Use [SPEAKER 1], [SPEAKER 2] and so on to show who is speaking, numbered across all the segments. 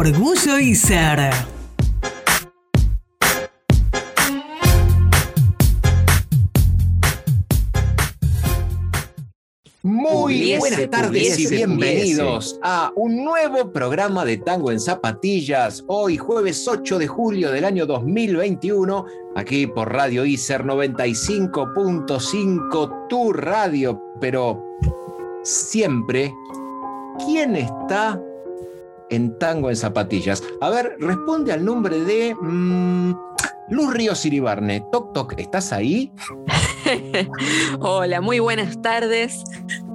[SPEAKER 1] Orgullo y ser.
[SPEAKER 2] Muy
[SPEAKER 3] Pudiese,
[SPEAKER 2] buenas tardes y
[SPEAKER 3] pudiese,
[SPEAKER 2] bienvenidos a un nuevo programa de Tango en Zapatillas. Hoy, jueves 8 de julio del año 2021, aquí por Radio ICER 95.5, tu radio. Pero siempre, ¿quién está en Tango en Zapatillas? A ver, responde al nombre de mm, Luz Ríos Iribarne. Toc, toc, ¿estás ahí?
[SPEAKER 3] Hola, muy buenas tardes.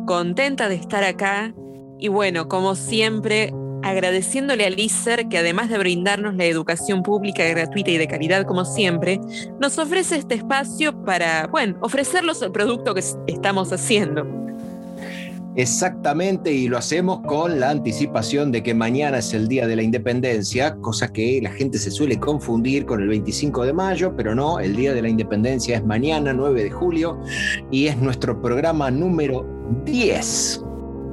[SPEAKER 3] Contenta de estar acá. Y bueno, como siempre, agradeciéndole al ICER que además de brindarnos la educación pública gratuita y de calidad como siempre, nos ofrece este espacio para, bueno, ofrecerlos el producto que estamos haciendo.
[SPEAKER 2] Exactamente, y lo hacemos con la anticipación de que mañana es el Día de la Independencia, cosa que la gente se suele confundir con el 25 de mayo, pero no, el Día de la Independencia es mañana, 9 de julio, y es nuestro programa número 10.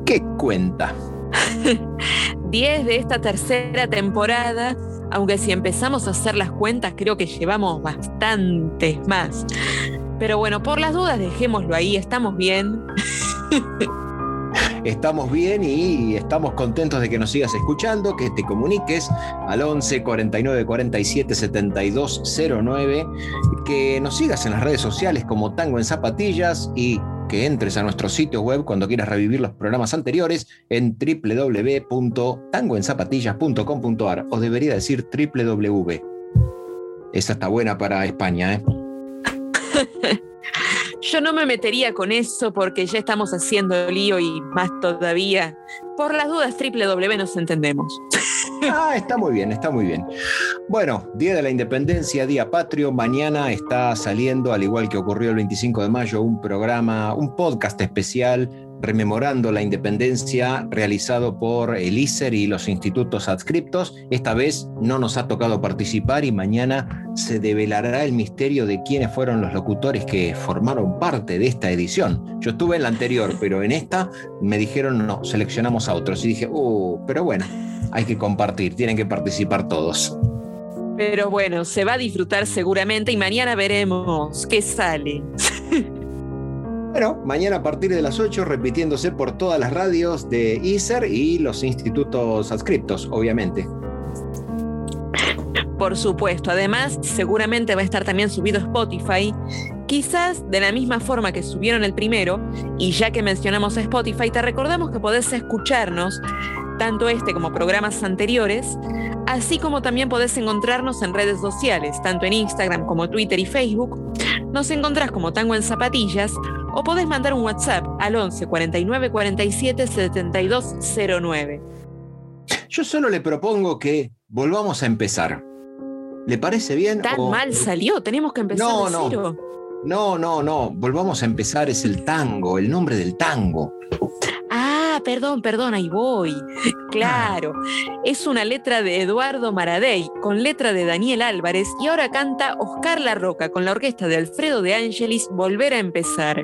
[SPEAKER 2] ¿Qué cuenta?
[SPEAKER 3] 10 de esta tercera temporada, aunque si empezamos a hacer las cuentas creo que llevamos bastantes más. Pero bueno, por las dudas dejémoslo ahí, estamos bien.
[SPEAKER 2] Estamos bien y estamos contentos de que nos sigas escuchando, que te comuniques al 11 49 47 72 09, que nos sigas en las redes sociales como Tango en Zapatillas y que entres a nuestro sitio web cuando quieras revivir los programas anteriores en www.tangoenzapatillas.com.ar o debería decir www. Esa está buena para España, ¿eh?
[SPEAKER 3] Yo no me metería con eso porque ya estamos haciendo lío y más todavía. Por las dudas, triple W nos entendemos.
[SPEAKER 2] Ah, está muy bien, está muy bien. Bueno, Día de la Independencia, Día Patrio. Mañana está saliendo, al igual que ocurrió el 25 de mayo, un programa, un podcast especial rememorando la independencia realizado por el ICER y los institutos adscriptos. Esta vez no nos ha tocado participar y mañana se develará el misterio de quiénes fueron los locutores que formaron parte de esta edición. Yo estuve en la anterior, pero en esta me dijeron no, seleccionamos a otros. Y dije, uh, pero bueno, hay que compartir, tienen que participar todos.
[SPEAKER 3] Pero bueno, se va a disfrutar seguramente y mañana veremos qué sale.
[SPEAKER 2] Bueno, mañana a partir de las 8, repitiéndose por todas las radios de ICER y los institutos adscriptos, obviamente.
[SPEAKER 3] Por supuesto, además seguramente va a estar también subido Spotify, quizás de la misma forma que subieron el primero, y ya que mencionamos Spotify, te recordamos que podés escucharnos, tanto este como programas anteriores, así como también podés encontrarnos en redes sociales, tanto en Instagram como Twitter y Facebook. Nos encontrás como Tango en Zapatillas o podés mandar un WhatsApp al 11 49 47 72 09.
[SPEAKER 2] Yo solo le propongo que volvamos a empezar. ¿Le parece bien?
[SPEAKER 3] Tan
[SPEAKER 2] O-
[SPEAKER 3] mal salió, tenemos que empezar
[SPEAKER 2] No,
[SPEAKER 3] de
[SPEAKER 2] no.
[SPEAKER 3] cero.
[SPEAKER 2] No, no, no. Volvamos a empezar. Es el tango, el nombre del tango.
[SPEAKER 3] Perdón, perdón, ahí voy. Claro, es una letra de Eduardo Maradei con letra de Daniel Álvarez y ahora canta Oscar La Roca con la orquesta de Alfredo de Angelis Volver a empezar.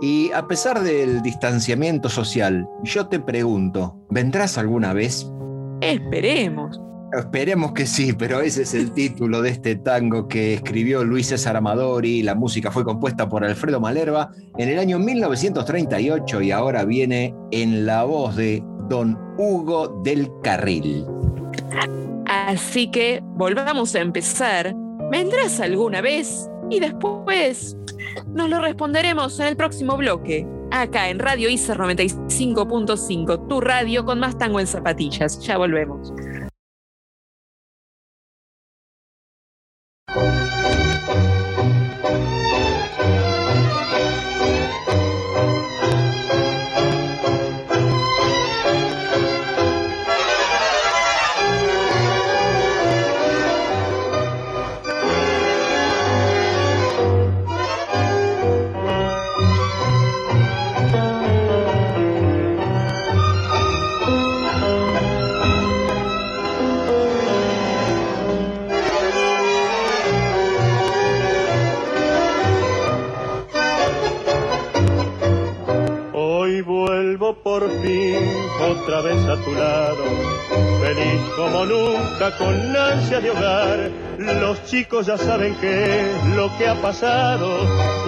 [SPEAKER 2] Y a pesar del distanciamiento social, yo te pregunto, ¿vendrás alguna vez?
[SPEAKER 3] Esperemos.
[SPEAKER 2] Esperemos que sí, pero ese es el título de este tango que escribió Luis César Amadori. La música fue compuesta por Alfredo Malerva en el año 1938 y ahora viene en la voz de Don Hugo del Carril.
[SPEAKER 3] Así que volvamos a empezar. ¿Vendrás alguna vez? Y después nos lo responderemos en el próximo bloque. Acá en Radio ICER 95.5, tu radio con más tango en zapatillas. Ya volvemos.
[SPEAKER 4] Música por fin otra vez a tu lado, feliz como nunca con ansia de hogar. Los chicos ya saben qué es lo que ha pasado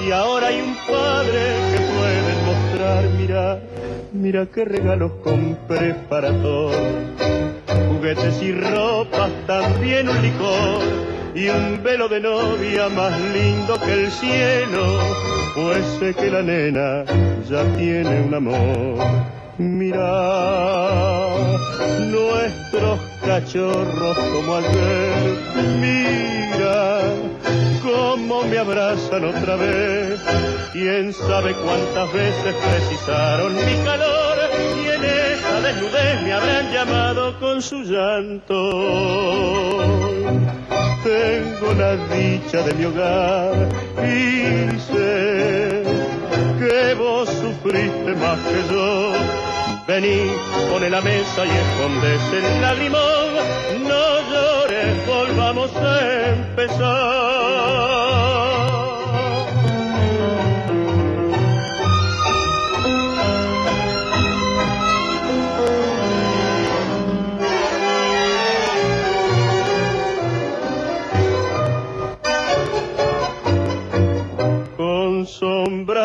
[SPEAKER 4] y ahora hay un padre que puede mostrar. Mira, mira qué regalos compré para todos, juguetes y ropas, también un licor y un velo de novia más lindo que el cielo, pues sé que la nena ya tiene un amor. Mira nuestros cachorros como ayer, mira cómo me abrazan otra vez. Quién sabe cuántas veces precisaron mi calor y en esa desnudez me habrán llamado con su llanto tengo la dicha de mi hogar y sé que vos sufriste más que yo. Vení, pone la mesa y escondes el lagrimón, no llores, volvamos a empezar.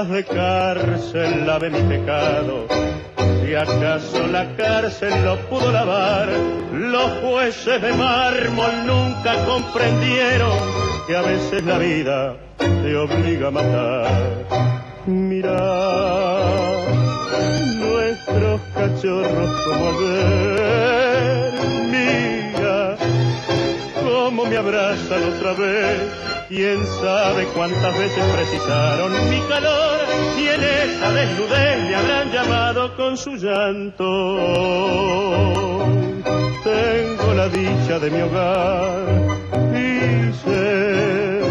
[SPEAKER 4] De cárcel lave mi pecado. Si acaso la cárcel lo pudo lavar, los jueces de mármol nunca comprendieron que a veces la vida te obliga a matar. Mira nuestros cachorros como ver, mira cómo me abrazan otra vez Quién sabe cuántas veces precisaron mi calor y en esa desnudez me habrán llamado con su llanto. Tengo la dicha de mi hogar y sé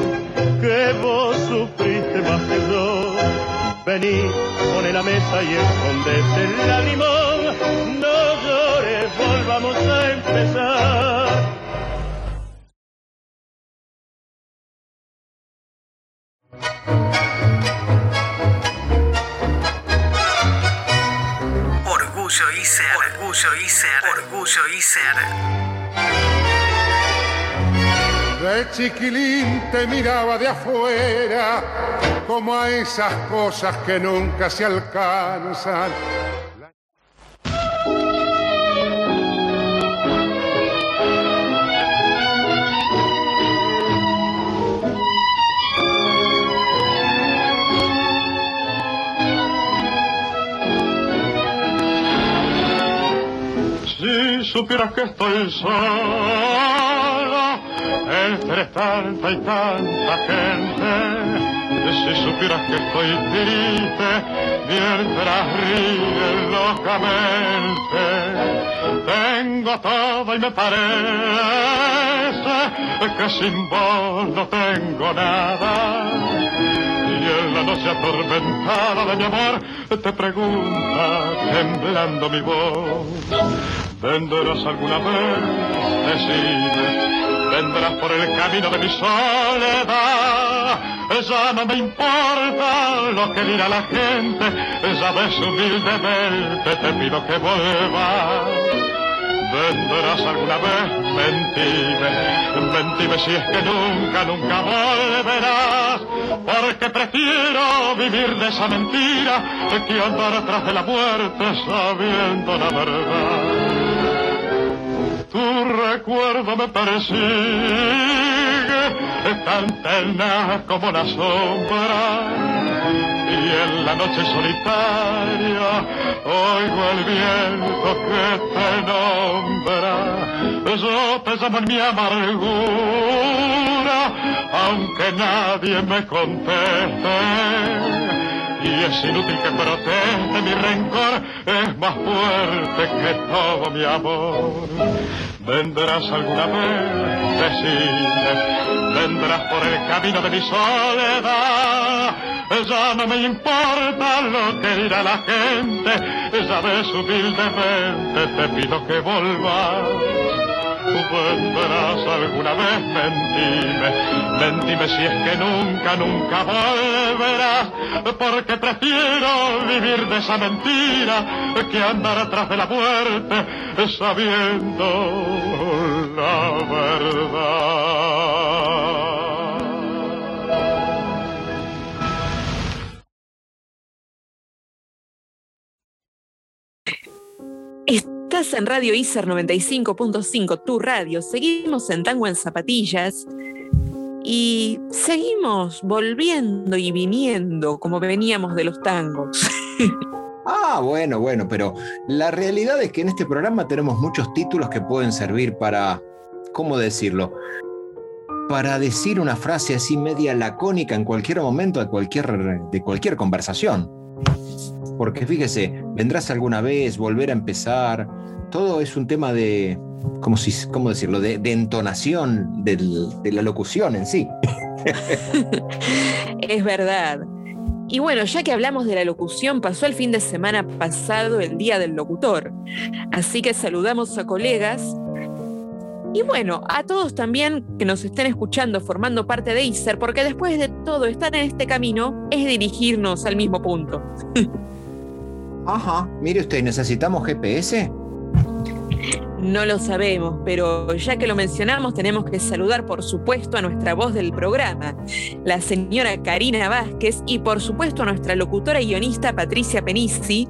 [SPEAKER 4] que vos sufriste más que yo. Vení, pone la mesa y escondete el limón. No llores, volvamos a empezar
[SPEAKER 1] Orgullo y ser, orgullo y ser, orgullo y ser.
[SPEAKER 5] De chiquilín te miraba de afuera, como a esas cosas que nunca se alcanzan
[SPEAKER 6] supieras que estoy solo entre tanta y tanta gente. Si supieras que estoy triste mientras ríe locamente. Tengo todo y me parece que sin vos no tengo nada y en la noche atormentada de mi amor te pregunta temblando mi voz vendrás alguna vez, decime, vendrás por el camino de mi soledad. Ya no me importa lo que dirá la gente, ya ves humildemente te pido que vuelvas. Vendrás alguna vez, mentime, mentime si es que nunca, nunca volverás, porque prefiero vivir de esa mentira que andar atrás de la muerte sabiendo la verdad tu recuerdo me persigue, tan tenaz como la sombra. Y en la noche solitaria oigo el viento que te nombra. Yo te llamo en mi amargura, aunque nadie me conteste y es inútil que proteste mi rencor, es más fuerte que todo mi amor. Vendrás alguna vez, decime, vendrás por el camino de mi soledad. Ya no me importa lo que dirá la gente, ya ves humildemente te pido que volvas vendrás alguna vez, mentime, mentime si es que nunca, nunca volverás, porque prefiero vivir de esa mentira que andar atrás de la muerte sabiendo la verdad.
[SPEAKER 3] Estás en Radio ICER 95.5, tu radio. Seguimos en Tango en Zapatillas y seguimos volviendo y viniendo como veníamos de los tangos.
[SPEAKER 2] Ah, bueno, bueno, pero la realidad es que en este programa tenemos muchos títulos que pueden servir para, ¿cómo decirlo? Para decir una frase así media lacónica en cualquier momento de cualquier, de cualquier conversación. Porque fíjese, vendrás alguna vez, volver a empezar, todo es un tema de, ¿cómo, decirlo?, de, entonación de la locución en sí.
[SPEAKER 3] es verdad. Y bueno, ya que hablamos de la locución, pasó el fin de semana pasado el Día del Locutor. Así que saludamos a colegas. Y bueno, a todos también que nos estén escuchando formando parte de ICER, porque después de todo estar en este camino es dirigirnos al mismo punto.
[SPEAKER 2] Ajá, mire usted, ¿necesitamos GPS?
[SPEAKER 3] No lo sabemos, pero ya que lo mencionamos, tenemos que saludar, por supuesto, a nuestra voz del programa, la señora Karina Vázquez, y por supuesto a nuestra locutora y guionista Patricia Penisi,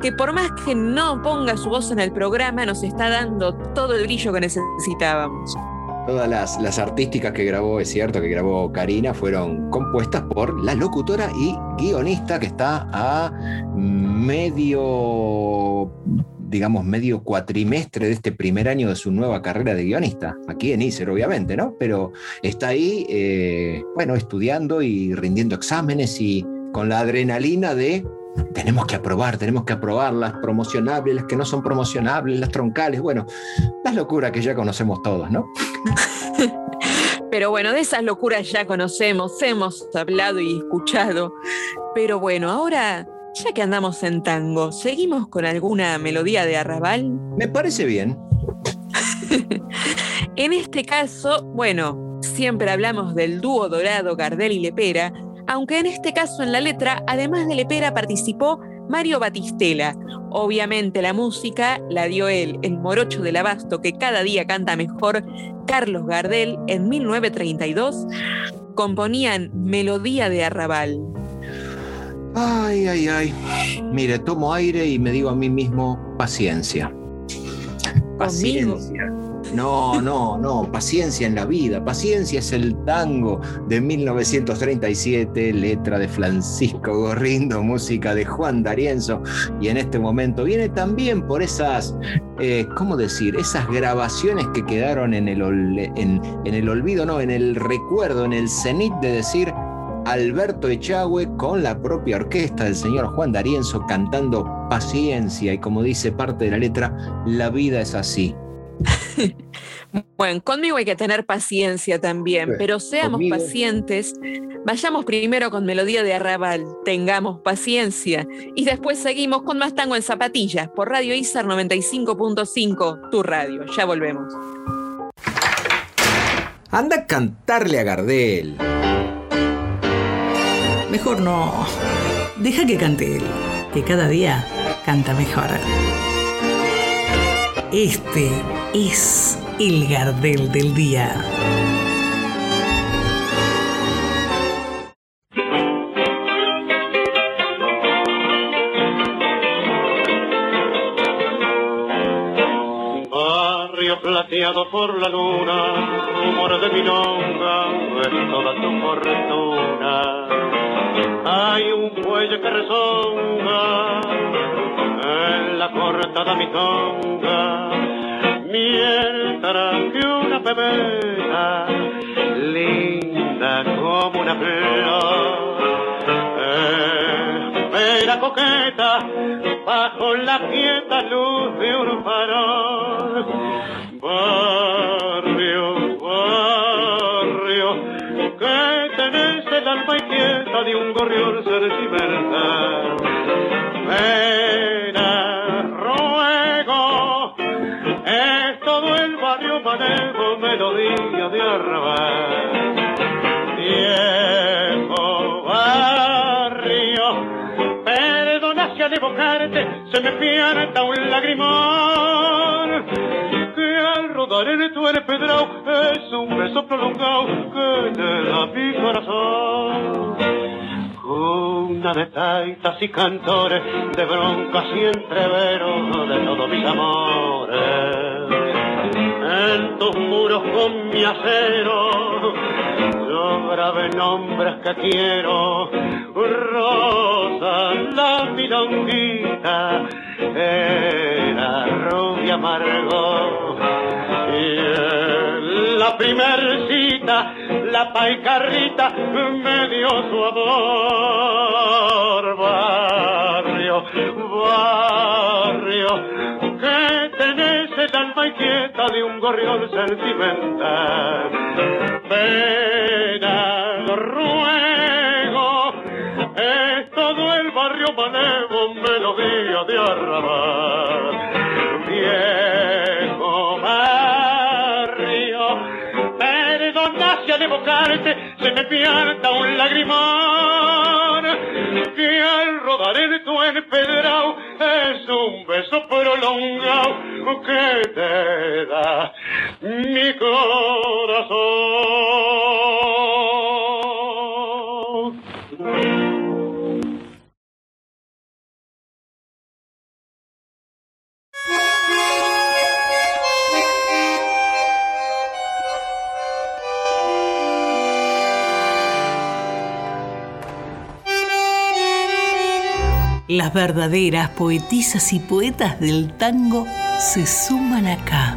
[SPEAKER 3] que por más que no ponga su voz en el programa, nos está dando todo el brillo que necesitábamos.
[SPEAKER 2] Todas las, las, artísticas que grabó, es cierto, que grabó Karina, fueron compuestas por la locutora y guionista que está a medio digamos, medio cuatrimestre de este primer año de su nueva carrera de guionista, aquí en ICER, obviamente, ¿no? Pero está ahí, eh, bueno, estudiando y rindiendo exámenes y con la adrenalina de tenemos que aprobar, tenemos que aprobar las promocionables, las que no son promocionables, las troncales, bueno, las locuras que ya conocemos todos, ¿no?
[SPEAKER 3] Pero bueno, de esas locuras ya conocemos, hemos hablado y escuchado. Pero bueno, ahora ya que andamos en tango, ¿seguimos con alguna melodía de arrabal?
[SPEAKER 2] Me parece bien.
[SPEAKER 3] en este caso, bueno, siempre hablamos del dúo dorado Gardel y Lepera, aunque en este caso en la letra, además de Lepera, participó Mario Batistela. Obviamente la música la dio él, el morocho del abasto que cada día canta mejor, Carlos Gardel, en 1932, componían Melodía de Arrabal.
[SPEAKER 2] Ay, ay, ay. Mire, tomo aire y me digo a mí mismo, paciencia. Paciencia. No, no, no, paciencia en la vida. Paciencia es el tango de 1937, letra de Francisco Gorrindo, música de Juan D'Arienzo. Y en este momento viene también por esas, eh, ¿cómo decir? Esas grabaciones que quedaron en el, en, en el olvido, no, en el recuerdo, en el cenit de decir, Alberto Echagüe con la propia orquesta del señor Juan D'Arienzo cantando Paciencia y como dice parte de la letra, la vida es así.
[SPEAKER 3] bueno, conmigo hay que tener paciencia también, pero seamos pacientes. Vayamos primero con Melodía de Arrabal, tengamos paciencia, y después seguimos con más tango en zapatillas por Radio ISAR 95.5, tu radio. Ya volvemos.
[SPEAKER 2] Anda a cantarle a Gardel.
[SPEAKER 1] Mejor no. Deja que cante él, que cada día canta mejor. Este es el Gardel del día.
[SPEAKER 7] Barrio plateado por la luna, rumor de milonga, es toda tu fortuna hay un cuello que resonga cortada mi tonga, mientras que una pebeta linda como una flor espera coqueta bajo la quieta luz de un farol. Barrio, barrio, que tenés el alma inquieta de un gorrión sentimental. Pena, barrio melodía de arrabal. Viejo barrio, perdona si al evocarte se me pierda un lagrimón. Que al rodar en tu pedrao es un beso prolongado que te da mi corazón. Una de taitas y cantores, de broncas y entreveros de todos mis amores. En tus muros con mi acero, yo grabé nombres que quiero. Rosa, la milonguita, era rubia amargo. Y la primer cita, la paicarrita me dio su amor. Barrio, barrio, que tenés el alma inquieta de un gorrión sentimental. Pena, ruego, es todo el barrio manevo, melodía de arrabal. Viejo barrio, perdona si al evocarte se me pierda un lagrimón, que al rodar en tu empedrado es un beso prolongado que te da mi corazón.
[SPEAKER 1] Las verdaderas poetisas y poetas del tango se suman acá.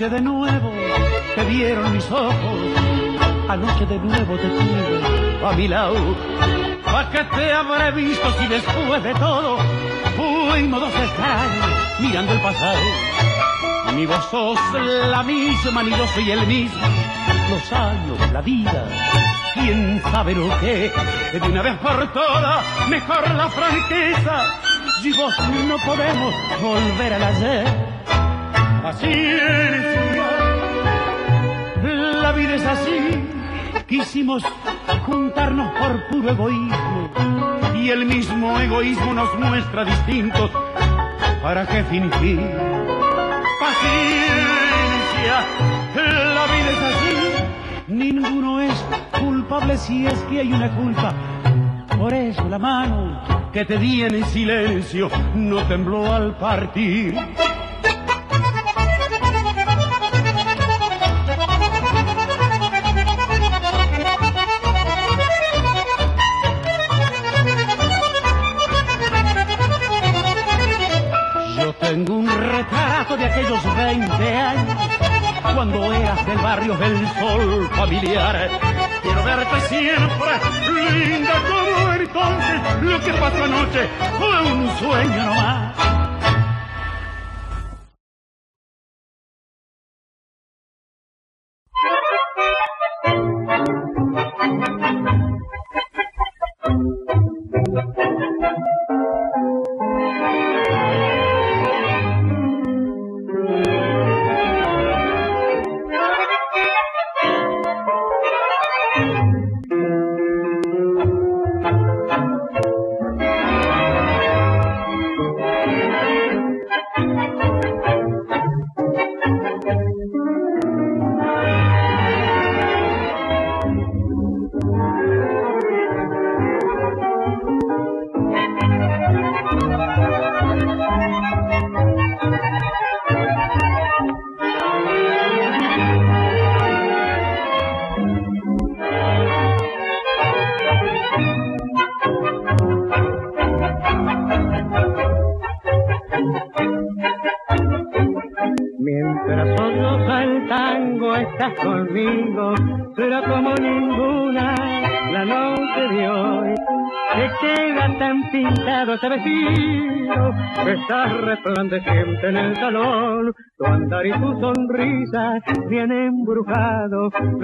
[SPEAKER 8] Anoche de nuevo te vieron mis ojos, anoche de nuevo te tuve a mi lado. ¿Para qué te habré visto si después de todo fuimos dos extraños mirando el pasado? Ni vos sos la misma, ni yo soy el mismo. Los años, la vida, quién sabe lo que. De una vez por todas, mejor la franqueza. Si vos no podemos volver al ayer paciencia. La vida es así, quisimos juntarnos por puro egoísmo y el mismo egoísmo nos muestra distintos. ¿Para qué fingir? Paciencia, la vida es así, ninguno es culpable si es que hay una culpa. Por eso la mano que te di en silencio no tembló al partir. Aquellos 20 años, cuando eras del barrio del sol familiar. Quiero verte siempre, linda como entonces. Lo que pasó anoche fue un sueño nomás.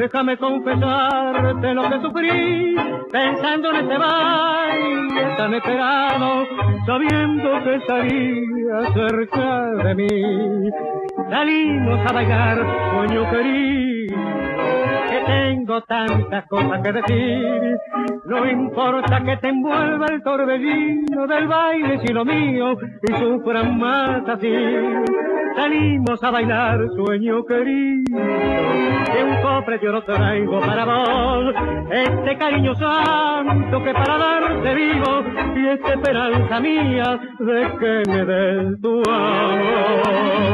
[SPEAKER 9] Déjame confesarte lo que sufrí pensando en este baile tan esperado, sabiendo que estaría cerca de mí. Salimos a bailar, sueño querido, que tengo tantas cosas que decir. No importa que te envuelva el torbellino del baile si lo mío y sufran más así. Salimos a bailar, sueño querido, que un cofre yo lo traigo para vos. Este cariño santo que para darte vivo y esta esperanza mía de que me des tu amor.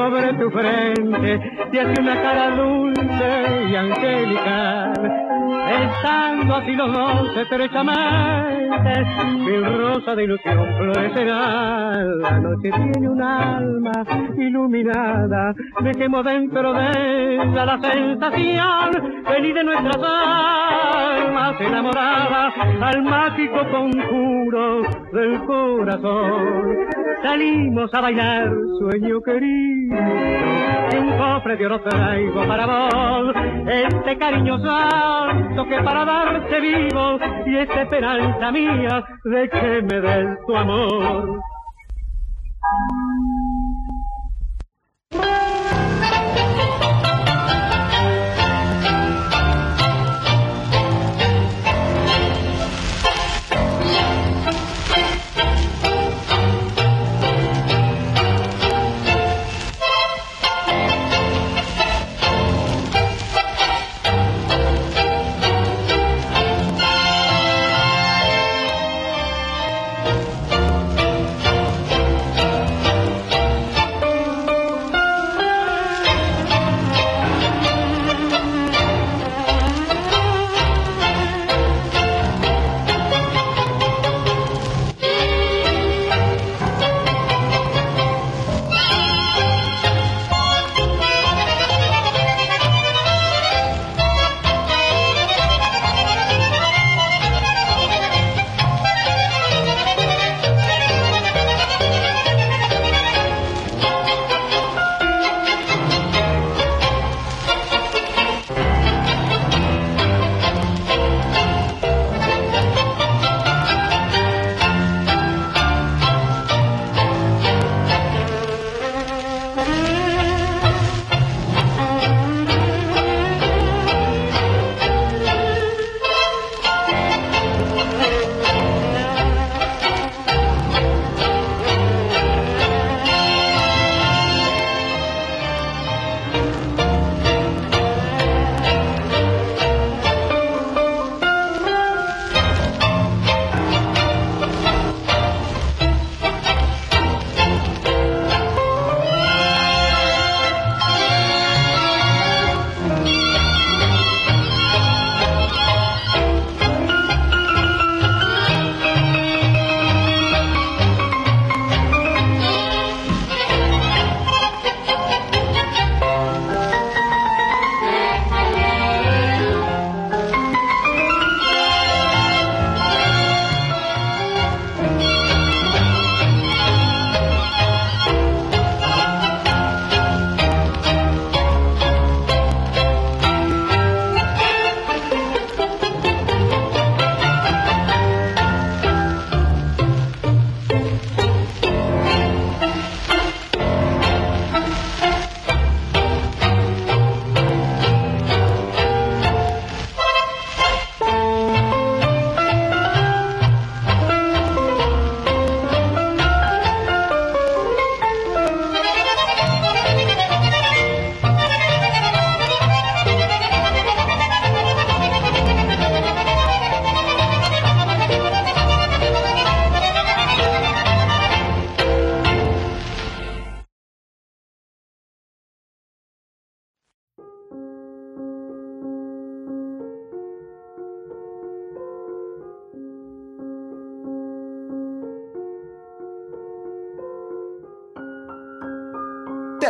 [SPEAKER 9] Sobre tu frente te hace una cara dulce y angelical. Estando así los dos estrechamente, mi rosa de ilusión florecerá. La noche tiene un alma iluminada, dejemos dentro de ella la sensación, feliz de nuestras almas enamoradas, al mágico conjuro del corazón. Salimos a bailar, sueño querido, y un cofre de oro traigo para vos, este cariño santo que para darte vivo, y esta esperanza mía de que me des tu amor.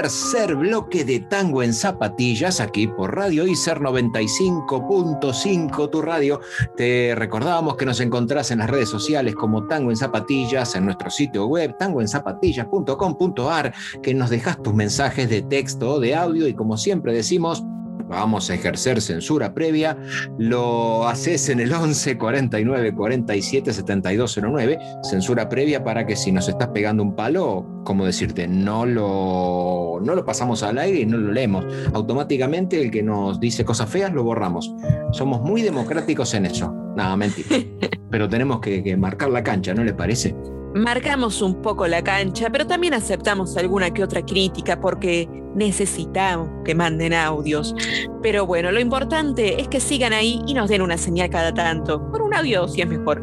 [SPEAKER 2] Tercer bloque de Tango en Zapatillas aquí por Radio ICER 95.5, tu radio. Te recordábamos que nos encontrás en las redes sociales como Tango en Zapatillas, en nuestro sitio web tangoenzapatillas.com.ar, que nos dejas tus mensajes de texto o de audio y como siempre decimos, vamos a ejercer censura previa, lo haces en el 11 49 47 7209, censura previa para que si nos estás pegando un palo, como decirte, no lo, no lo pasamos al aire y no lo leemos. Automáticamente el que nos dice cosas feas lo borramos. Somos muy democráticos en eso. Nada, mentira. Pero tenemos que, que marcar la cancha, ¿no le parece?
[SPEAKER 3] Marcamos un poco la cancha, pero también aceptamos alguna que otra crítica porque necesitamos que manden audios. Pero bueno, lo importante es que sigan ahí y nos den una señal cada tanto, por un audio si es mejor.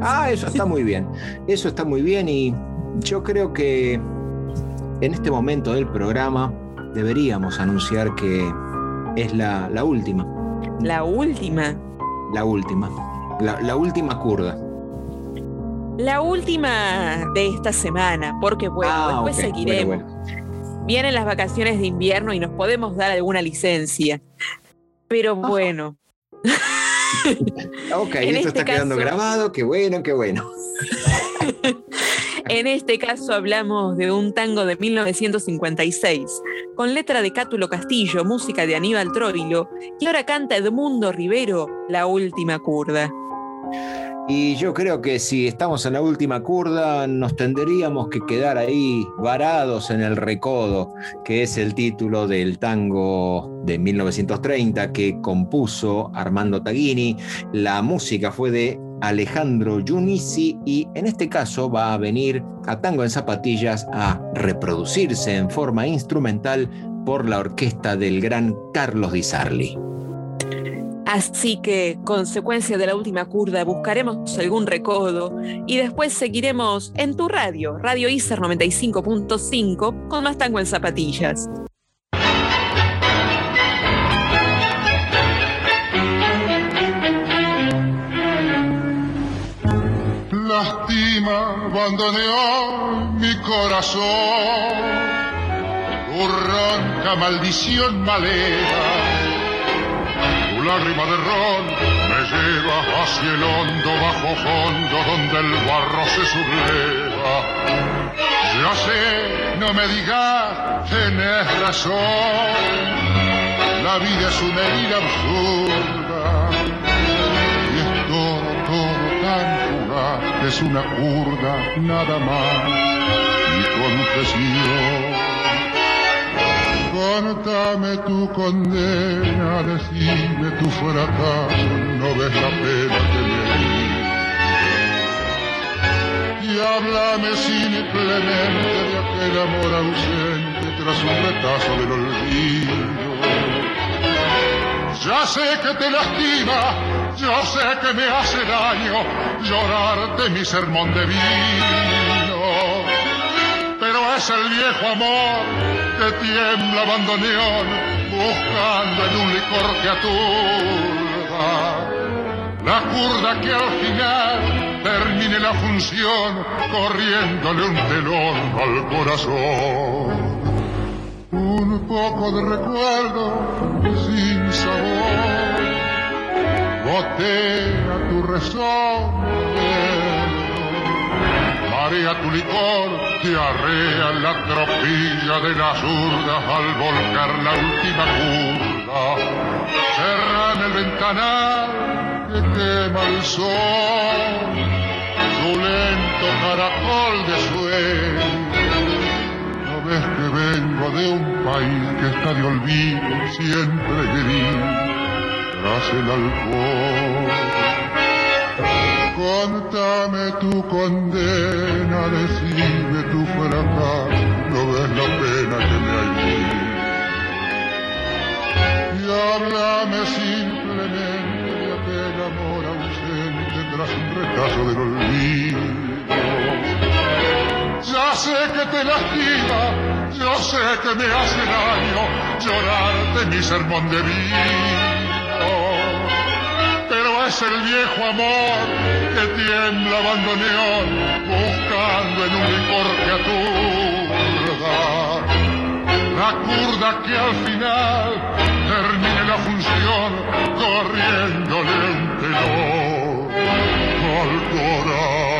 [SPEAKER 2] Ah, eso está muy bien. Eso está muy bien y yo creo que en este momento del programa deberíamos anunciar que es la, la última.
[SPEAKER 3] La última.
[SPEAKER 2] La última. La, la última curda.
[SPEAKER 3] La última de esta semana, porque bueno,
[SPEAKER 2] Ah,
[SPEAKER 3] después seguiremos.
[SPEAKER 2] Bueno,
[SPEAKER 3] Vienen las vacaciones de invierno y nos podemos dar alguna licencia. Pero bueno,
[SPEAKER 2] Ok,
[SPEAKER 3] En
[SPEAKER 2] esto
[SPEAKER 3] este
[SPEAKER 2] está quedando
[SPEAKER 3] caso-
[SPEAKER 2] grabado. Qué bueno, qué bueno.
[SPEAKER 3] en este caso hablamos de un tango de 1956, con letra de Cátulo Castillo, música de Aníbal Troilo, y ahora canta Edmundo Rivero, La Última Curda.
[SPEAKER 2] Y yo creo que si estamos en la última curda, nos tendríamos que quedar ahí varados en el recodo, que es el título del tango de 1930 que compuso Armando Taghini. La música fue de Alejandro Giunisi y en este caso va a venir a Tango en Zapatillas a reproducirse en forma instrumental por la orquesta del gran Carlos Di Sarli.
[SPEAKER 3] Así que, consecuencia de la última curda, buscaremos algún recodo y después seguiremos en tu radio, Radio ICER 95.5, con más tango en zapatillas.
[SPEAKER 10] Lástima abandoneó mi corazón, tu maldición maleva, tu lágrima de ron me lleva hacia el hondo bajo fondo donde el barro se subleva. Ya sé, no me digas, tenés razón, la vida es una herida absurda y es todo, todo tan fugaz es una curda nada más mi confesión. Contame tu condena, decime tu fracaso, no ves la pena que me. Y háblame simplemente de aquel amor ausente tras un retazo del olvido. Ya sé que te lastima, yo sé que me hace daño llorarte mi sermón de vino. Pero es el viejo amor que tiembla bandoneón buscando en un licor que aturda. La curda que al final termine la función corriéndole un telón al corazón. Un poco de recuerdo sin sabor gotea tu rezón Marea tu licor, diarrea la tropilla de las urdas al volcar la última curva. Cerran el ventanal que quema el sol, tu lento caracol de sueño. No ves que vengo de un país que está de olvido, siempre gris, tras el alcohol. Contame tu condena, decime tu fracaso, no ves la pena que me hay. Y háblame simplemente de aquel amor ausente tras un retraso del olvido. Ya sé que te lastima, yo sé que me hace daño llorarte mi sermón de pero es el viejo amor que tiembla bandoneón buscando en un licor que aturda. para que al final termine la función corriéndole un telón al corazón.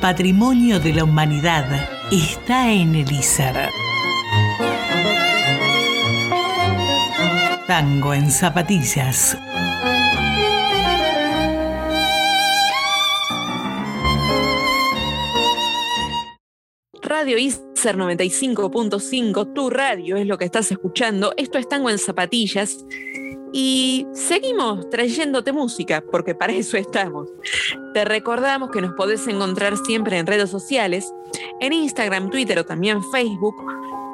[SPEAKER 1] Patrimonio de la humanidad está en el ISER. Tango en zapatillas.
[SPEAKER 3] Radio ISER 95.5, tu radio es lo que estás escuchando. Esto es Tango en Zapatillas. Y seguimos trayéndote música, porque para eso estamos. Te recordamos que nos podés encontrar siempre en redes sociales, en Instagram, Twitter o también Facebook,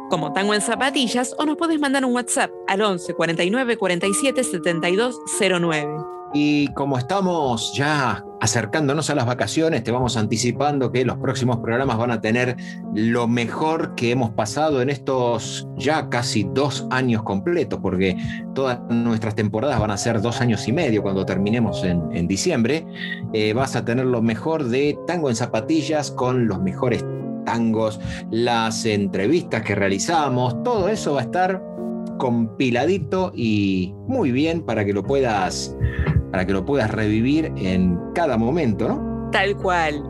[SPEAKER 3] como Tango en Zapatillas, o nos podés mandar un WhatsApp al 11 49 47 72 09.
[SPEAKER 2] Y como estamos ya acercándonos a las vacaciones, te vamos anticipando que los próximos programas van a tener lo mejor que hemos pasado en estos ya casi dos años completos, porque todas nuestras temporadas van a ser dos años y medio cuando terminemos en, diciembre. Eh, vas a tener lo mejor de Tango en Zapatillas con los mejores tangos, las entrevistas que realizamos, todo eso va a estar compiladito y muy bien para que lo puedas para que lo puedas revivir en cada momento, ¿no?
[SPEAKER 3] Tal cual.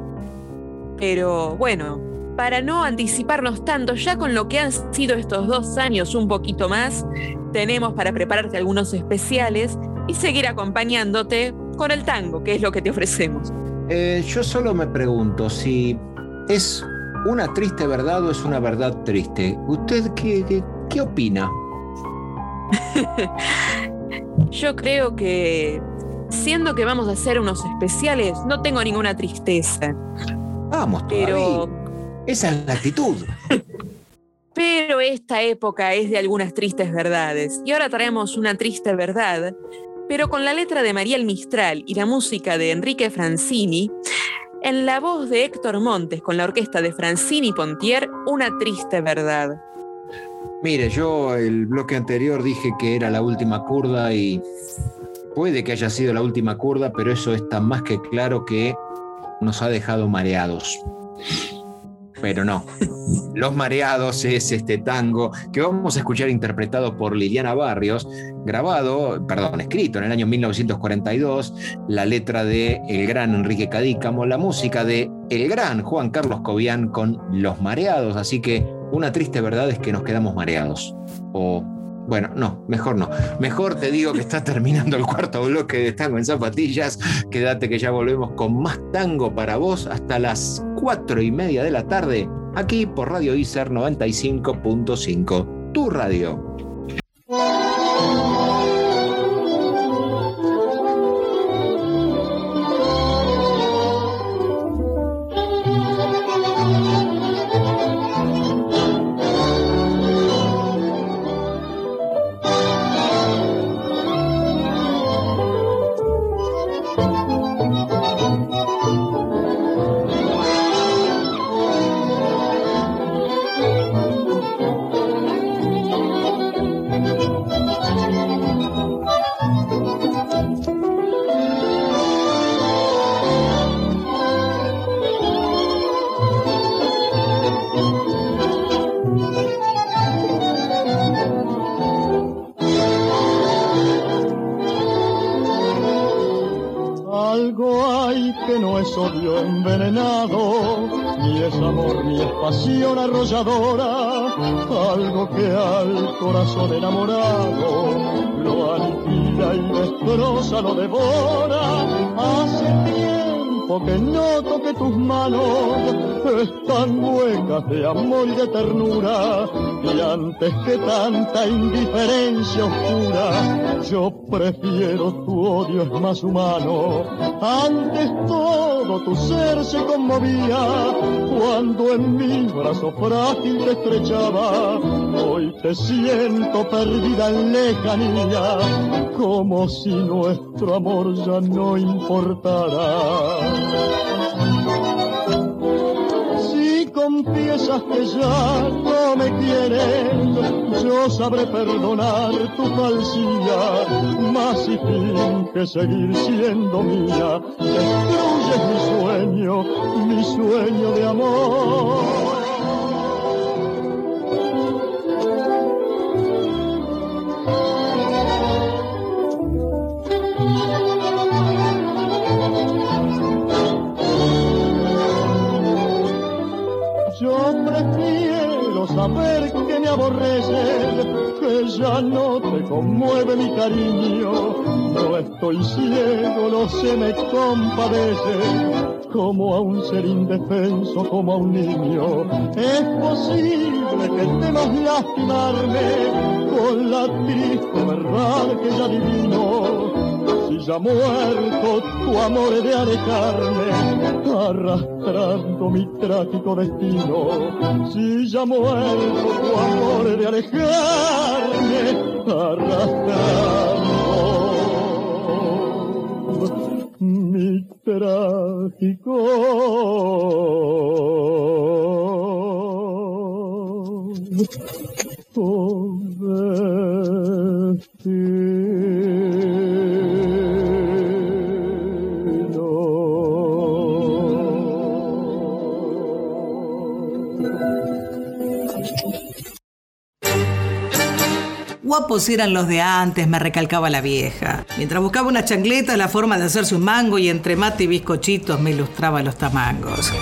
[SPEAKER 3] Pero bueno, para no anticiparnos tanto, ya con lo que han sido estos dos años un poquito más, tenemos para prepararte algunos especiales y seguir acompañándote con el tango, que es lo que te ofrecemos.
[SPEAKER 2] Eh, yo solo me pregunto si es una triste verdad o es una verdad triste. ¿Usted qué, qué, qué opina?
[SPEAKER 3] yo creo que siendo que vamos a hacer unos especiales, no tengo ninguna tristeza.
[SPEAKER 2] Vamos, pero esa es la actitud.
[SPEAKER 3] pero esta época es de algunas tristes verdades. Y ahora traemos una triste verdad, pero con la letra de Mariel Mistral y la música de Enrique Francini, en la voz de Héctor Montes con la orquesta de Francini Pontier, una triste verdad.
[SPEAKER 2] Mire, yo el bloque anterior dije que era la última curda y Puede que haya sido la última curda, pero eso está más que claro que nos ha dejado mareados. pero no. Los Mareados es este tango que vamos a escuchar interpretado por Liliana Barrios, grabado, perdón, escrito en el año 1942, la letra de el gran Enrique Cadícamo, la música de el gran Juan Carlos Cobian con Los Mareados, así que una triste verdad es que nos quedamos mareados. O bueno, no, mejor no. Mejor te digo que está terminando el cuarto bloque de Tango en Zapatillas. Quédate que ya volvemos con más tango para vos hasta las cuatro y media de la tarde, aquí por Radio ICER 95.5, tu radio.
[SPEAKER 11] Antes que tanta indiferencia oscura, yo prefiero tu odio es más humano. Antes todo tu ser se conmovía, cuando en mi brazo frágil te estrechaba, hoy te siento perdida en lejanía, como si nuestro amor ya no importara confiesas que ya no me quieres, yo sabré perdonar tu falsidad, más si que seguir siendo mía, destruyes mi sueño, mi sueño de amor. Saber que me aborreces, que ya no te conmueve mi cariño. No estoy ciego, no se me compadece, como a un ser indefenso, como a un niño. Es posible que temas lastimarme con la triste verdad que ya adivino si ya muerto tu amor de alejarme, arrastrando mi trágico destino. Si ya muerto tu amor de alejarme, arrastrando mi trágico
[SPEAKER 1] Eran los de antes, me recalcaba la vieja. Mientras buscaba una chancleta, la forma de hacerse un mango y entre mate y bizcochitos me ilustraba los tamangos.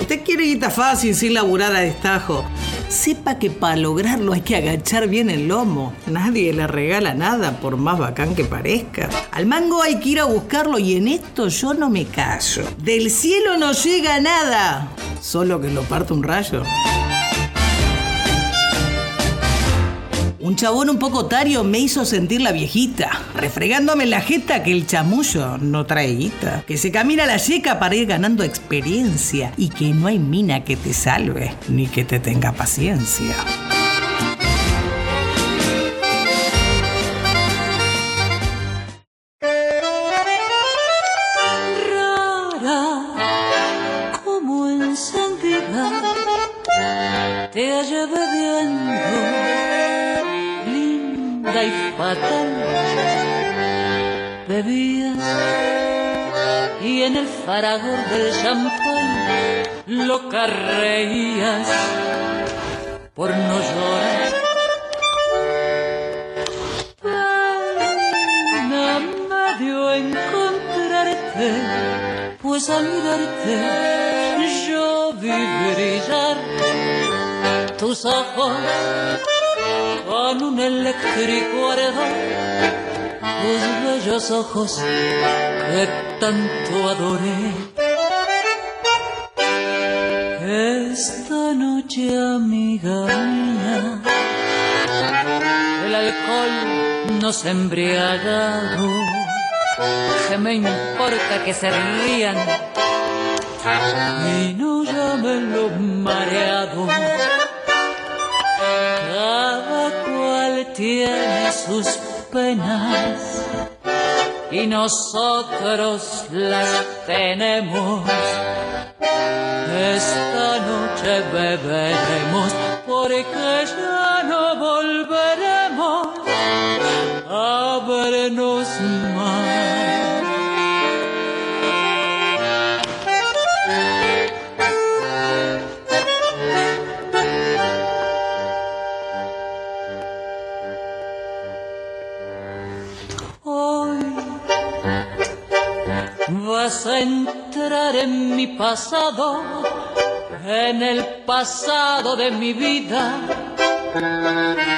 [SPEAKER 1] Usted quiere guita fácil sin laburar a destajo. Sepa que para lograrlo hay que agachar bien el lomo. Nadie le regala nada, por más bacán que parezca. Al mango hay que ir a buscarlo y en esto yo no me callo. Del cielo no llega nada, solo que lo parte un rayo. Un chabón un poco tario me hizo sentir la viejita, refregándome la jeta que el chamullo no trae guita, que se camina la yeca para ir ganando experiencia y que no hay mina que te salve ni que te tenga paciencia.
[SPEAKER 12] Y en el faragor del champán loca reías por no llorar. Pena me dio encontrarte, pues al mirarte yo vi brillar tus ojos con un eléctrico ardor, tus bellos ojos que tanto adoré. Esta noche, amiga mía, el alcohol nos embriagado. Que me importa que se rían y no llamen los mareados. Cada cual tiene sus penas y nosotros las tenemos. Esta noche beberemos porque ya vas a entrar en mi pasado, en el pasado de mi vida.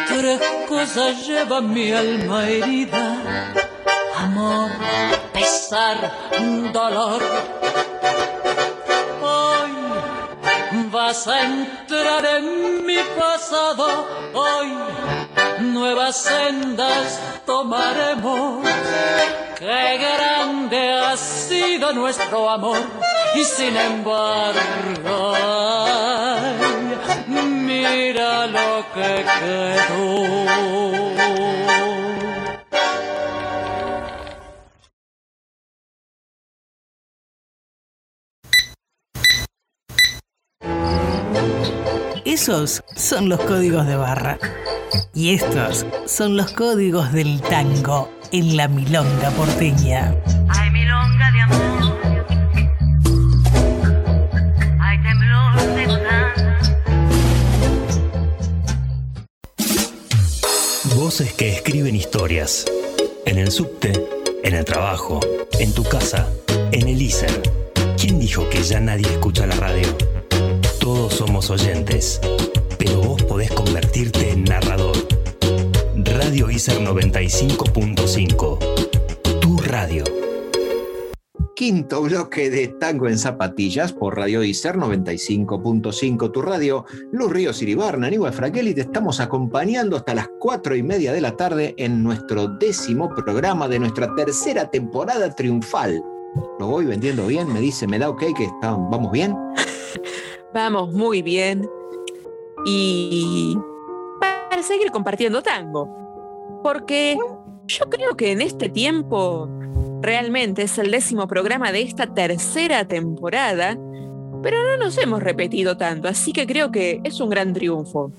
[SPEAKER 12] Tres cosas llevan mi alma herida, amor, pesar, dolor. Hoy vas a entrar en mi pasado, hoy nuevas sendas tomaremos. Qué grande ha sido nuestro amor y sin embargo, mira lo que quedó.
[SPEAKER 1] Esos son los códigos de barra. Y estos son los códigos del tango en la milonga porteña.
[SPEAKER 13] Hay milonga de amor. Hay temblor de gozar.
[SPEAKER 14] Voces que escriben historias. En el subte, en el trabajo, en tu casa, en el ISER. ¿Quién dijo que ya nadie escucha la radio? Todos somos oyentes, pero vos podés convertirte en narrador. Radio ISER 95.5. Tu radio.
[SPEAKER 2] Quinto bloque de Tango en Zapatillas por Radio Icer 95.5, tu radio. Luz Ríos Iribarna, Aníbal Fraquel, y te estamos acompañando hasta las cuatro y media de la tarde en nuestro décimo programa de nuestra tercera temporada triunfal. Lo voy vendiendo bien, me dice, me da ok que está, vamos bien.
[SPEAKER 3] Vamos muy bien. Y para seguir compartiendo tango. Porque yo creo que en este tiempo realmente es el décimo programa de esta tercera temporada, pero no nos hemos repetido tanto, así que creo que es un gran triunfo.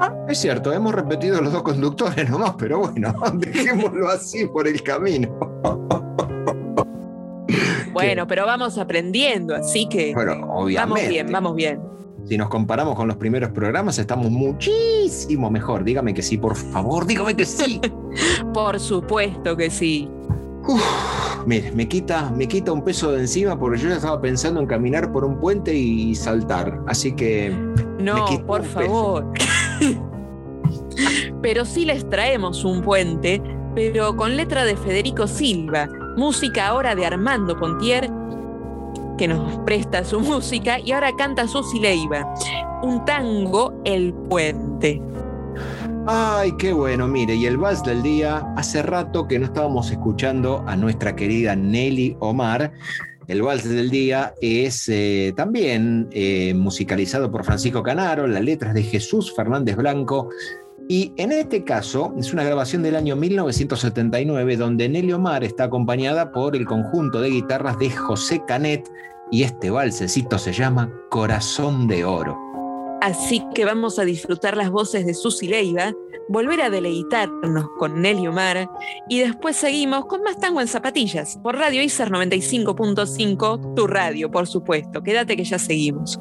[SPEAKER 2] Ah, es cierto, hemos repetido los dos conductores nomás, pero bueno, dejémoslo así por el camino.
[SPEAKER 3] Bueno, pero vamos aprendiendo, así que
[SPEAKER 2] Bueno, obviamente.
[SPEAKER 3] vamos bien, vamos bien.
[SPEAKER 2] Si nos comparamos con los primeros programas, estamos muchísimo mejor. Dígame que sí, por favor, dígame que sí.
[SPEAKER 3] Por supuesto que sí.
[SPEAKER 2] Mire, me quita, me quita un peso de encima porque yo ya estaba pensando en caminar por un puente y saltar. Así que
[SPEAKER 3] No, por favor. pero sí les traemos un puente, pero con letra de Federico Silva, música ahora de Armando Pontier, que nos presta su música y ahora canta Susi Leiva. Un tango, El Puente.
[SPEAKER 2] Ay, qué bueno, mire, y el vals del día, hace rato que no estábamos escuchando a nuestra querida Nelly Omar. El vals del día es eh, también eh, musicalizado por Francisco Canaro, las letras de Jesús Fernández Blanco. Y en este caso es una grabación del año 1979 donde Nelly Omar está acompañada por el conjunto de guitarras de José Canet y este valsecito se llama Corazón de Oro.
[SPEAKER 3] Así que vamos a disfrutar las voces de Susi Leiva, volver a deleitarnos con Nelly Omar y después seguimos con más tango en zapatillas por Radio ICER 95.5, tu radio, por supuesto. Quédate que ya seguimos.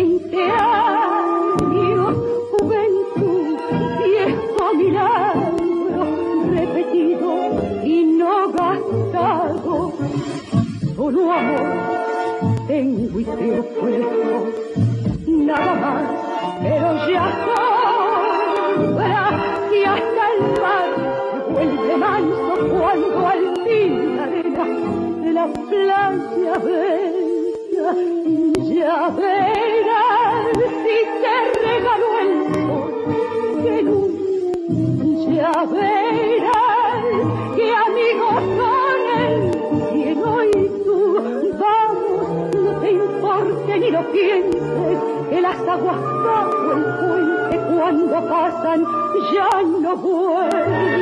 [SPEAKER 15] Veinte años, juventud, viejo milagro, repetido y no gastado. Solo amor tengo y te ofrezco, nada más, pero ya sobra y hasta el mar se vuelve manso cuando al fin la arena de la playa ya verás si te regaló el sol que nunca ya verás que amigos son el cielo y tú vamos no te importe ni lo pienses que las aguas bajo el puente cuando pasan ya no vuelven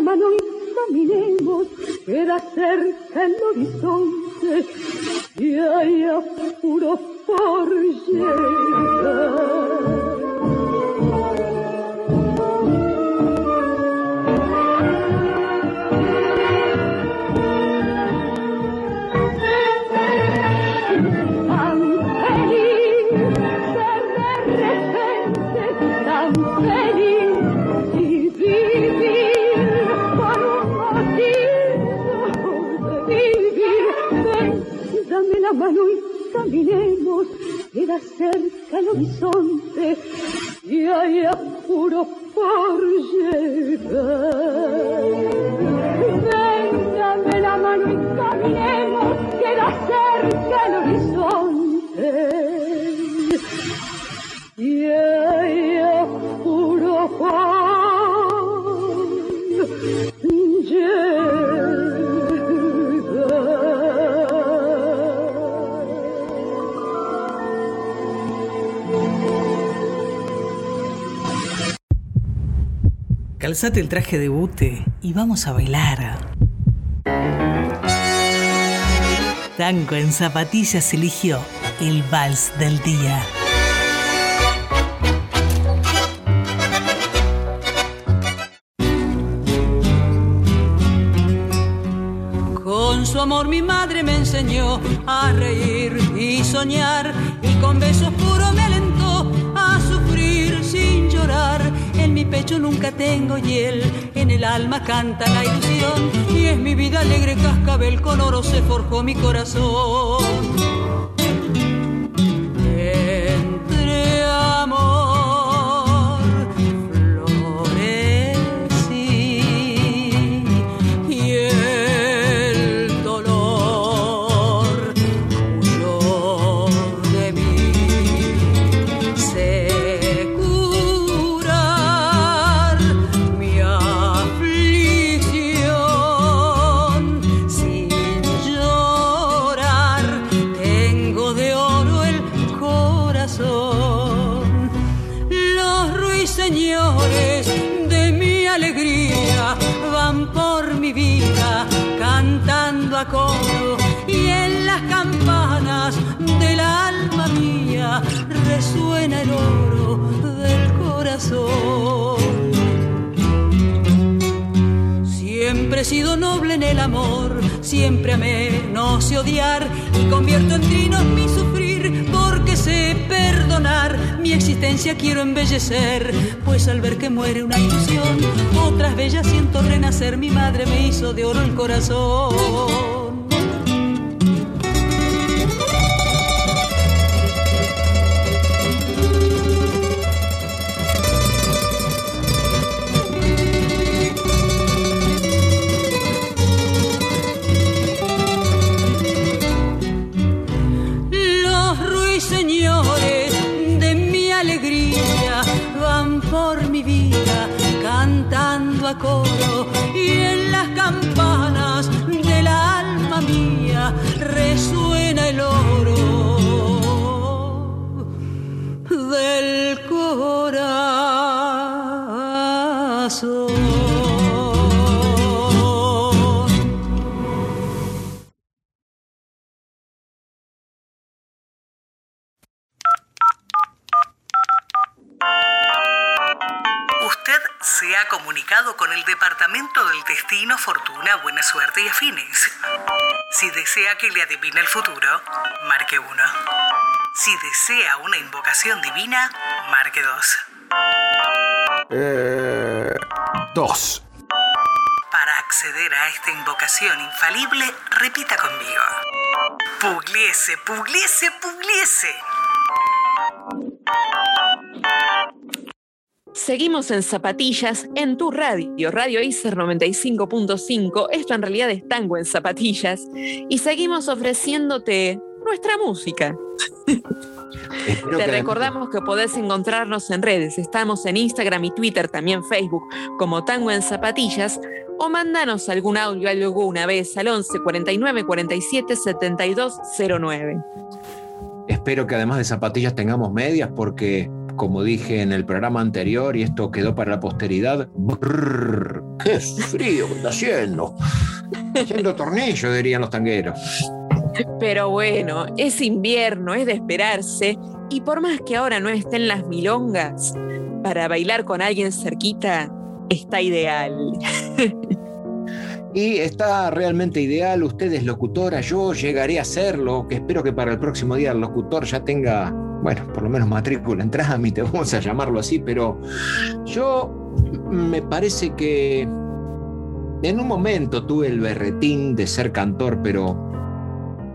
[SPEAKER 15] la mano y caminemos queda cerca el horizonte y hay apuro por llegar
[SPEAKER 1] Calzate el traje de bute y vamos a bailar. Tango en zapatillas eligió el vals del día.
[SPEAKER 12] Con su amor mi madre me enseñó a reír y soñar nunca tengo hiel, en el alma canta la ilusión y es mi vida alegre cascabel con oro se forjó mi corazón. Otras bellas siento renacer. Mi madre me hizo de oro el corazón.
[SPEAKER 1] Desea que le adivine el futuro, marque 1. Si desea una invocación divina, marque 2.
[SPEAKER 2] Eh, dos.
[SPEAKER 1] Para acceder a esta invocación infalible, repita conmigo. Pugliese, pugliese, pugliese.
[SPEAKER 3] Seguimos en Zapatillas en tu radio, Radio ICER 95.5. Esto en realidad es tango en zapatillas. Y seguimos ofreciéndote nuestra música.
[SPEAKER 2] Espero
[SPEAKER 3] Te
[SPEAKER 2] que
[SPEAKER 3] recordamos que podés encontrarnos en redes. Estamos en Instagram y Twitter, también Facebook, como Tango en Zapatillas. O mandanos algún audio alguna vez al 11 49 47 72 09.
[SPEAKER 2] Espero que además de zapatillas tengamos medias porque, como dije en el programa anterior, y esto quedó para la posteridad, brrr, ¡qué frío que está haciendo! Haciendo tornillo, dirían los tangueros.
[SPEAKER 3] Pero bueno, es invierno, es de esperarse. Y por más que ahora no estén las milongas, para bailar con alguien cerquita está ideal.
[SPEAKER 2] Y está realmente ideal, usted es locutora, yo llegaré a serlo, que espero que para el próximo día el locutor ya tenga, bueno, por lo menos matrícula en trámite, vamos a llamarlo así, pero yo me parece que en un momento tuve el berretín de ser cantor, pero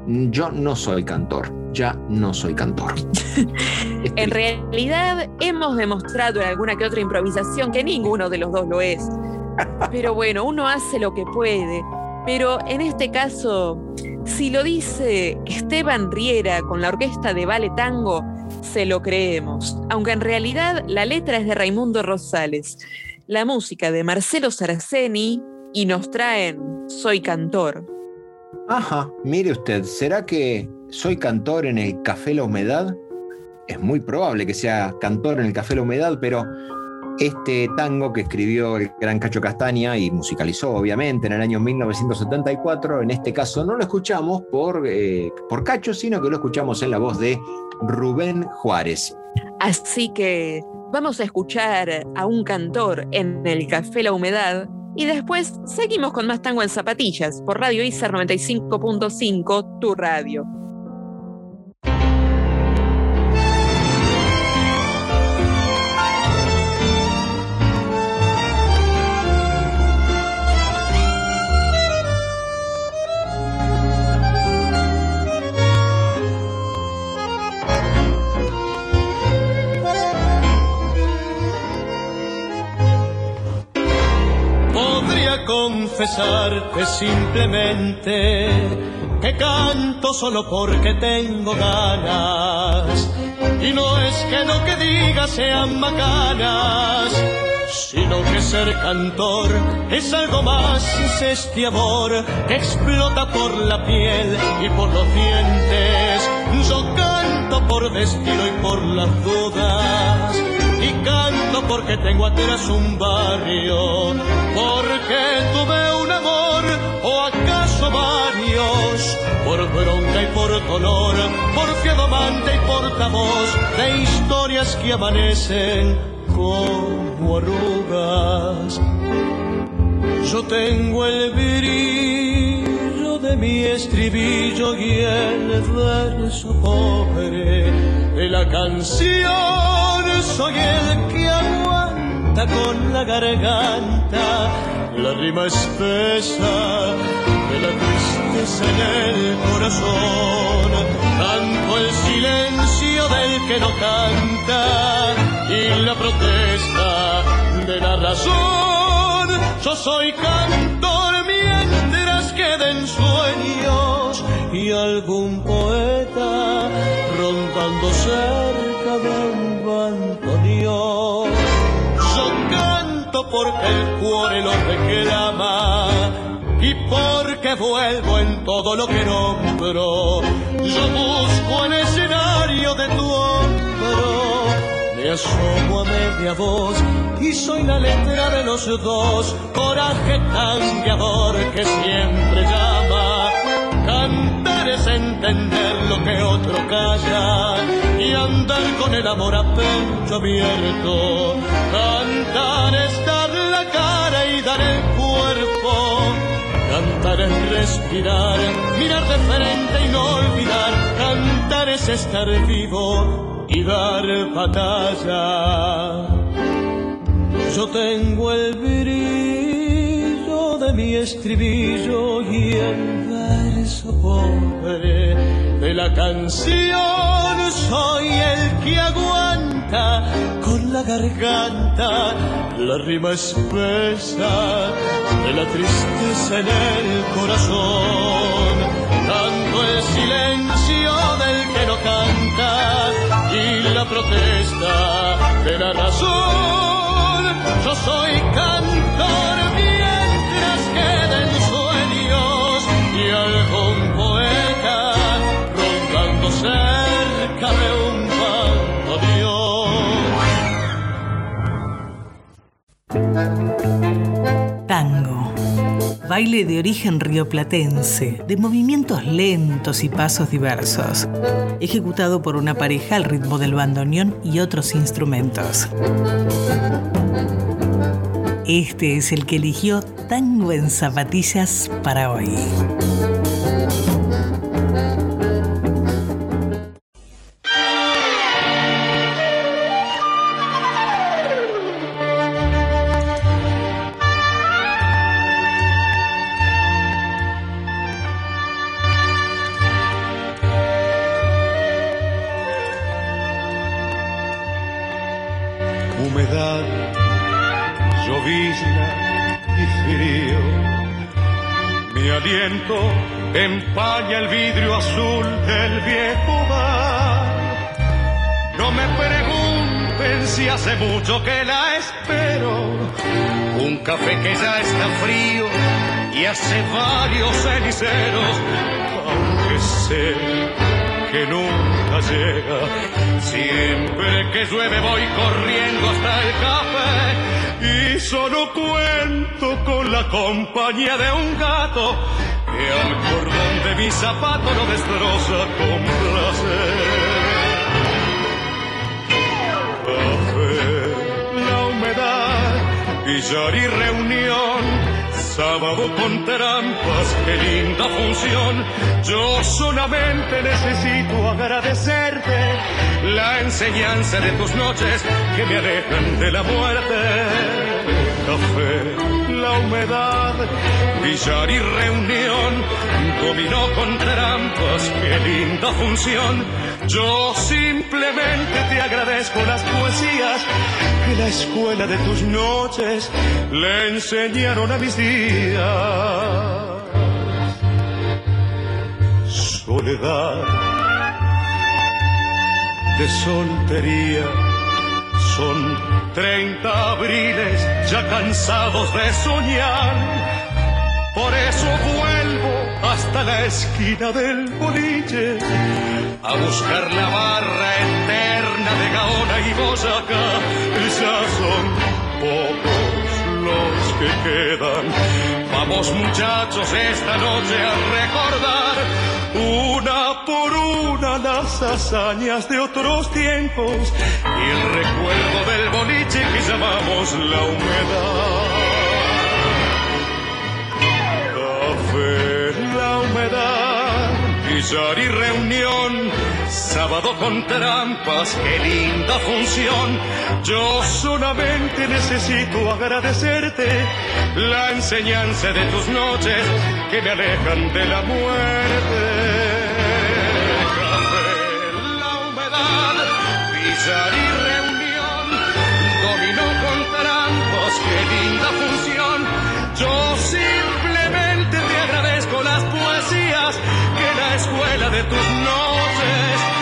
[SPEAKER 2] yo no soy cantor, ya no soy cantor.
[SPEAKER 3] En realidad hemos demostrado en alguna que otra improvisación que ninguno de los dos lo es. Pero bueno, uno hace lo que puede. Pero en este caso, si lo dice Esteban Riera con la orquesta de Vale Tango, se lo creemos. Aunque en realidad la letra es de Raimundo Rosales, la música de Marcelo Saraceni y nos traen Soy cantor.
[SPEAKER 2] Ajá, mire usted, ¿será que soy cantor en el Café La Humedad? Es muy probable que sea cantor en el Café La Humedad, pero este tango que escribió el gran Cacho Castaña y musicalizó obviamente en el año 1974, en este caso no lo escuchamos por, eh, por Cacho, sino que lo escuchamos en la voz de Rubén Juárez.
[SPEAKER 3] Así que vamos a escuchar a un cantor en el Café La Humedad y después seguimos con más tango en zapatillas por Radio ICER 95.5, tu radio.
[SPEAKER 4] Confesarte simplemente que canto solo porque tengo ganas. Y no es que lo que diga sean bacanas, sino que ser cantor es algo más, es este amor que explota por la piel y por los dientes. Yo canto por destino y por las dudas y canto porque tengo atrás un barrio, porque tuve un amor o acaso varios, por bronca y por dolor, por fiado amante y portavoz de historias que amanecen como arrugas. Yo tengo el brillo de mi estribillo y el verso pobre de la canción. Soy el que aguanta con la garganta la rima espesa de la tristeza en el corazón. Canto el silencio del que no canta y la protesta de la razón. Yo soy cantor mientras queden sueños y algún poeta rondando cerca de un bandoneón. Yo canto porque el cuore lo reclama y porque que vuelvo en todo lo que nombro. Yo busco el escenario de tu hombro. Me asomo a media voz y soy la letra de los dos. Coraje cambiador que siempre llama. Cantar es entender que otro calla y andar con el amor a pecho abierto. Cantar es dar la cara y dar el cuerpo. Cantar es respirar, mirar de frente y no olvidar. Cantar es estar vivo y dar batalla. Yo tengo el brillo de mi estribillo y el verso pobre de la canción. Soy el que aguanta con la garganta la rima espesa de la tristeza en el corazón. Tanto el silencio del que no canta y la protesta de la razón. Yo soy cantor mientras queden sueños y algún poeta cerca de.
[SPEAKER 1] Tango. Baile de origen rioplatense, de movimientos lentos y pasos diversos, ejecutado por una pareja al ritmo del bandoneón y otros instrumentos. Este es el que eligió Tango en Zapatillas para hoy.
[SPEAKER 16] Mucho que la espero. Un café que ya está frío y hace varios ceniceros, aunque sé que nunca llega. Siempre que llueve voy corriendo hasta el café y solo cuento con la compañía de un gato que al cordón de mi zapato lo destroza con placer. Billar y reunión sábado con trampas, qué linda función. Yo solamente necesito agradecerte la enseñanza de tus noches que me alejan de la muerte. Café, la humedad, billar y reunión, dominó con trampas, qué linda función. Yo simplemente te agradezco las poesías que la escuela de tus noches le enseñaron a mis días. Soledad de soltería son treinta abriles ya cansados de soñar. Por eso vuelvo hasta la esquina del boliche a buscar la barra eterna de Gaona y Boyacá. Ya son pocos los que quedan. Vamos muchachos esta noche a recordar una por una las hazañas de otros tiempos y el recuerdo del boliche que llamamos la humedad. Café, humedad, billar y reunión, sábado con trampas, qué linda función. Yo solamente necesito agradecerte la enseñanza de tus noches que me alejan de la muerte. Café, la humedad, billar y reunión, dominó con trampas, qué linda función. Yo agradezco que la escuela de tus noches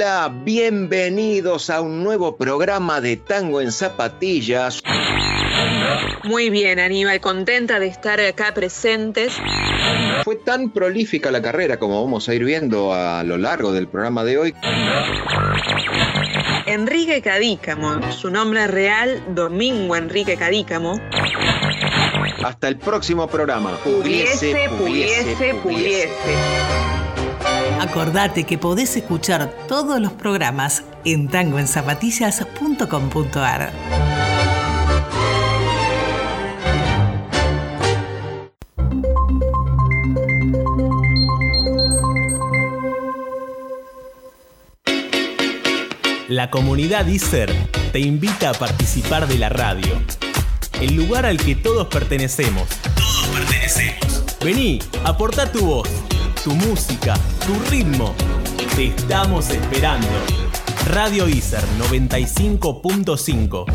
[SPEAKER 2] Hola, bienvenidos a un nuevo programa de Tango en Zapatillas.
[SPEAKER 3] Muy bien, Aníbal, contenta de estar acá presentes.
[SPEAKER 2] Fue tan prolífica la carrera como vamos a ir viendo a lo largo del programa de hoy.
[SPEAKER 3] Enrique Cadícamo, su nombre real, Domingo Enrique Cadícamo.
[SPEAKER 2] Hasta el próximo programa.
[SPEAKER 3] Pugliese, pugliese, pugliese.
[SPEAKER 1] Acordate que podés escuchar todos los programas en tangoenzapatillas.com.ar.
[SPEAKER 17] La comunidad ISER te invita a participar de la radio. El lugar al que todos pertenecemos. Todos pertenecemos. Vení, aporta tu voz, tu música, tu ritmo. Te estamos esperando. Radio ISER 95.5.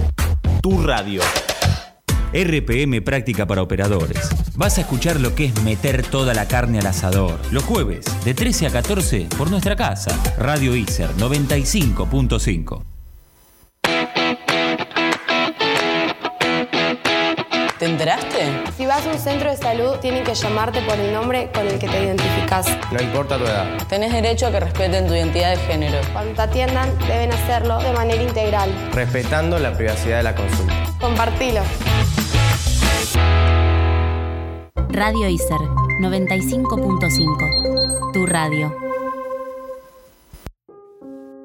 [SPEAKER 17] Tu radio.
[SPEAKER 18] RPM Práctica para Operadores. Vas a escuchar lo que es meter toda la carne al asador. Los jueves, de 13 a 14, por nuestra casa. Radio ISER 95.5.
[SPEAKER 19] ¿Te enteraste?
[SPEAKER 20] Si vas a un centro de salud, tienen que llamarte por el nombre con el que te identificas.
[SPEAKER 21] No importa tu edad.
[SPEAKER 19] Tenés derecho a que respeten tu identidad de género.
[SPEAKER 20] Cuando te atiendan, deben hacerlo de manera integral.
[SPEAKER 21] Respetando la privacidad de la consulta.
[SPEAKER 20] Compartilo.
[SPEAKER 22] Radio ISER 95.5. Tu radio.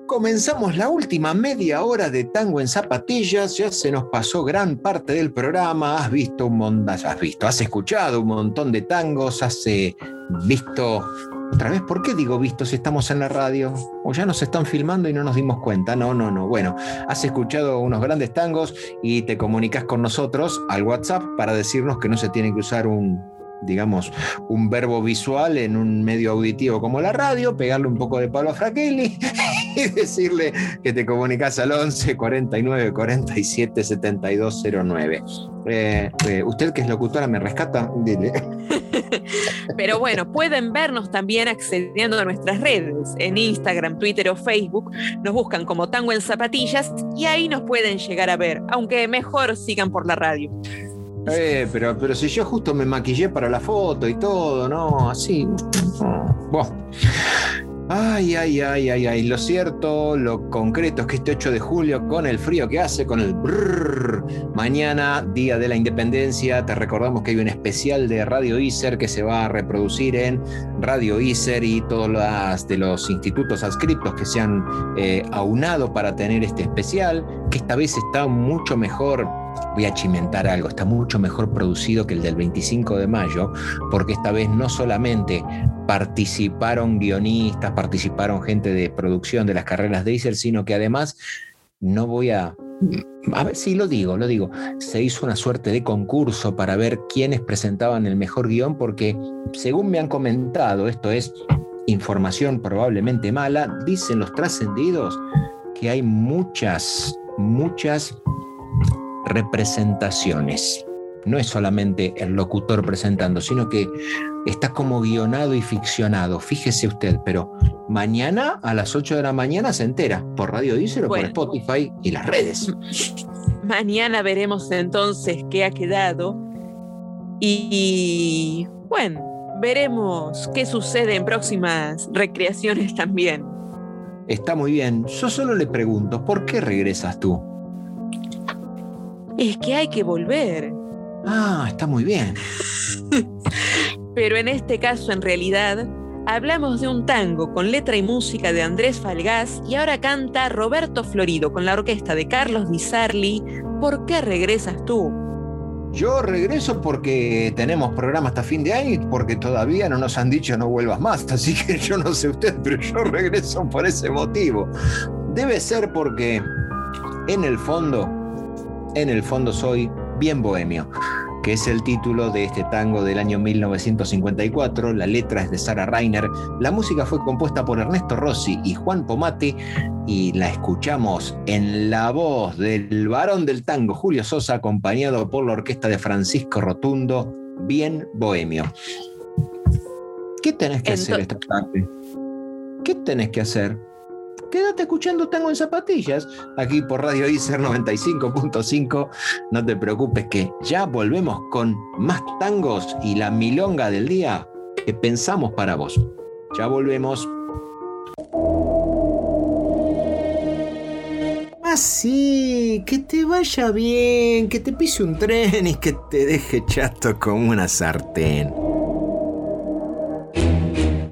[SPEAKER 2] Comenzamos la última media hora de Tango en Zapatillas, ya se nos pasó gran parte del programa, has visto un montón, has visto, has escuchado un montón de tangos, has eh, visto, otra vez, ¿por qué digo visto si estamos en la radio? O ya nos están filmando y no nos dimos cuenta, no, no, no, bueno, has escuchado unos grandes tangos y te comunicas con nosotros al WhatsApp para decirnos que no se tiene que usar un, digamos, un verbo visual en un medio auditivo como la radio, pegarle un poco de palo a Fraquelli y decirle que te comunicas al 11 49 47 72 09. Eh, eh, usted que es locutora, ¿me rescata? Dile.
[SPEAKER 3] Pero bueno, pueden vernos también accediendo a nuestras redes, en Instagram, Twitter o Facebook. Nos buscan como Tango en Zapatillas y ahí nos pueden llegar a ver, aunque mejor sigan por la radio.
[SPEAKER 2] Eh, pero, pero si yo justo me maquillé para la foto y todo, ¿no? Así. Bueno. Ay, ay, ay, ay, ay. Lo cierto, lo concreto es que este 8 de julio, con el frío que hace, con el brrr, mañana, Día de la Independencia, te recordamos que hay un especial de Radio ISER que se va a reproducir en Radio ISER y todos los de los institutos adscriptos que se han eh, aunado para tener este especial, que esta vez está mucho mejor voy a chimentar algo, está mucho mejor producido que el del 25 de mayo, porque esta vez no solamente participaron guionistas, participaron gente de producción de las carreras de ISER, sino que además no voy a... A ver, sí, lo digo, lo digo. Se hizo una suerte de concurso para ver quiénes presentaban el mejor guion, porque según me han comentado, esto es información probablemente mala, dicen los trascendidos que hay muchas, muchas representaciones. No es solamente el locutor presentando, sino que está como guionado y ficcionado. Fíjese usted, pero mañana a las 8 de la mañana se entera por Radio Diesel o por Spotify y las redes.
[SPEAKER 3] Mañana veremos entonces qué ha quedado y bueno, veremos qué sucede en próximas recreaciones también.
[SPEAKER 2] Está muy bien. Yo solo le pregunto, ¿por qué regresas tú?
[SPEAKER 3] Es que hay que volver.
[SPEAKER 2] Ah, está muy bien.
[SPEAKER 3] Pero en este caso, en realidad, hablamos de un tango con letra y música de Andrés Falgás y ahora canta Roberto Florido con la orquesta de Carlos Di Sarli. ¿Por qué regresas tú?
[SPEAKER 2] Yo regreso porque tenemos programa hasta fin de año y porque todavía no nos han dicho no vuelvas más. Así que yo no sé usted, pero yo regreso por ese motivo. Debe ser porque en el fondo, en el fondo soy bien bohemio que es el título de este tango del año 1954. La letra es de Sara Reiner. La música fue compuesta por Ernesto Rossi y Juan Pomate y la escuchamos en la voz del varón del tango, Julio Sosa, acompañado por la orquesta de Francisco Rotundo, bien bohemio. ¿Qué tenés que hacer esta tarde? ¿Qué tenés que hacer? Quédate escuchando Tango en Zapatillas, aquí por Radio Icer 95.5. No te preocupes que ya volvemos con más tangos y la milonga del día que pensamos para vos. Ya volvemos. Así, que te vaya bien, que te pise un tren y que te deje chato como una sartén.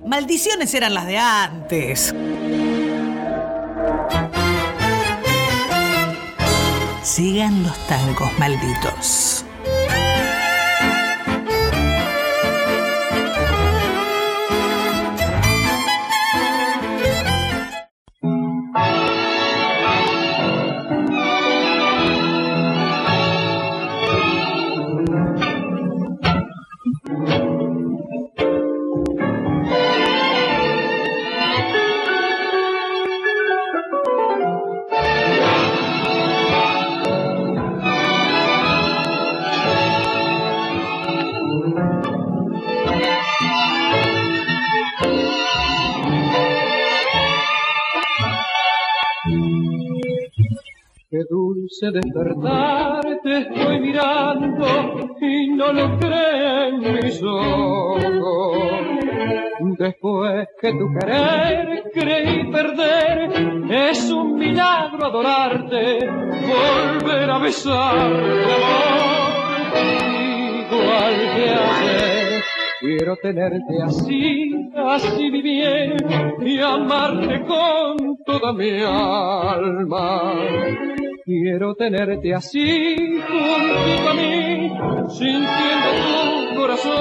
[SPEAKER 1] Maldiciones eran las de antes. Sigan los tangos malditos.
[SPEAKER 23] Qué dulce despertar, te estoy mirando y no lo creen mis ojos. Después que tu querer creí perder, es un milagro adorarte, volver a besarte, amor, Quiero tenerte así, así mi bien, y amarte con toda mi alma. Quiero tenerte así, junto a mí, sintiendo tu corazón.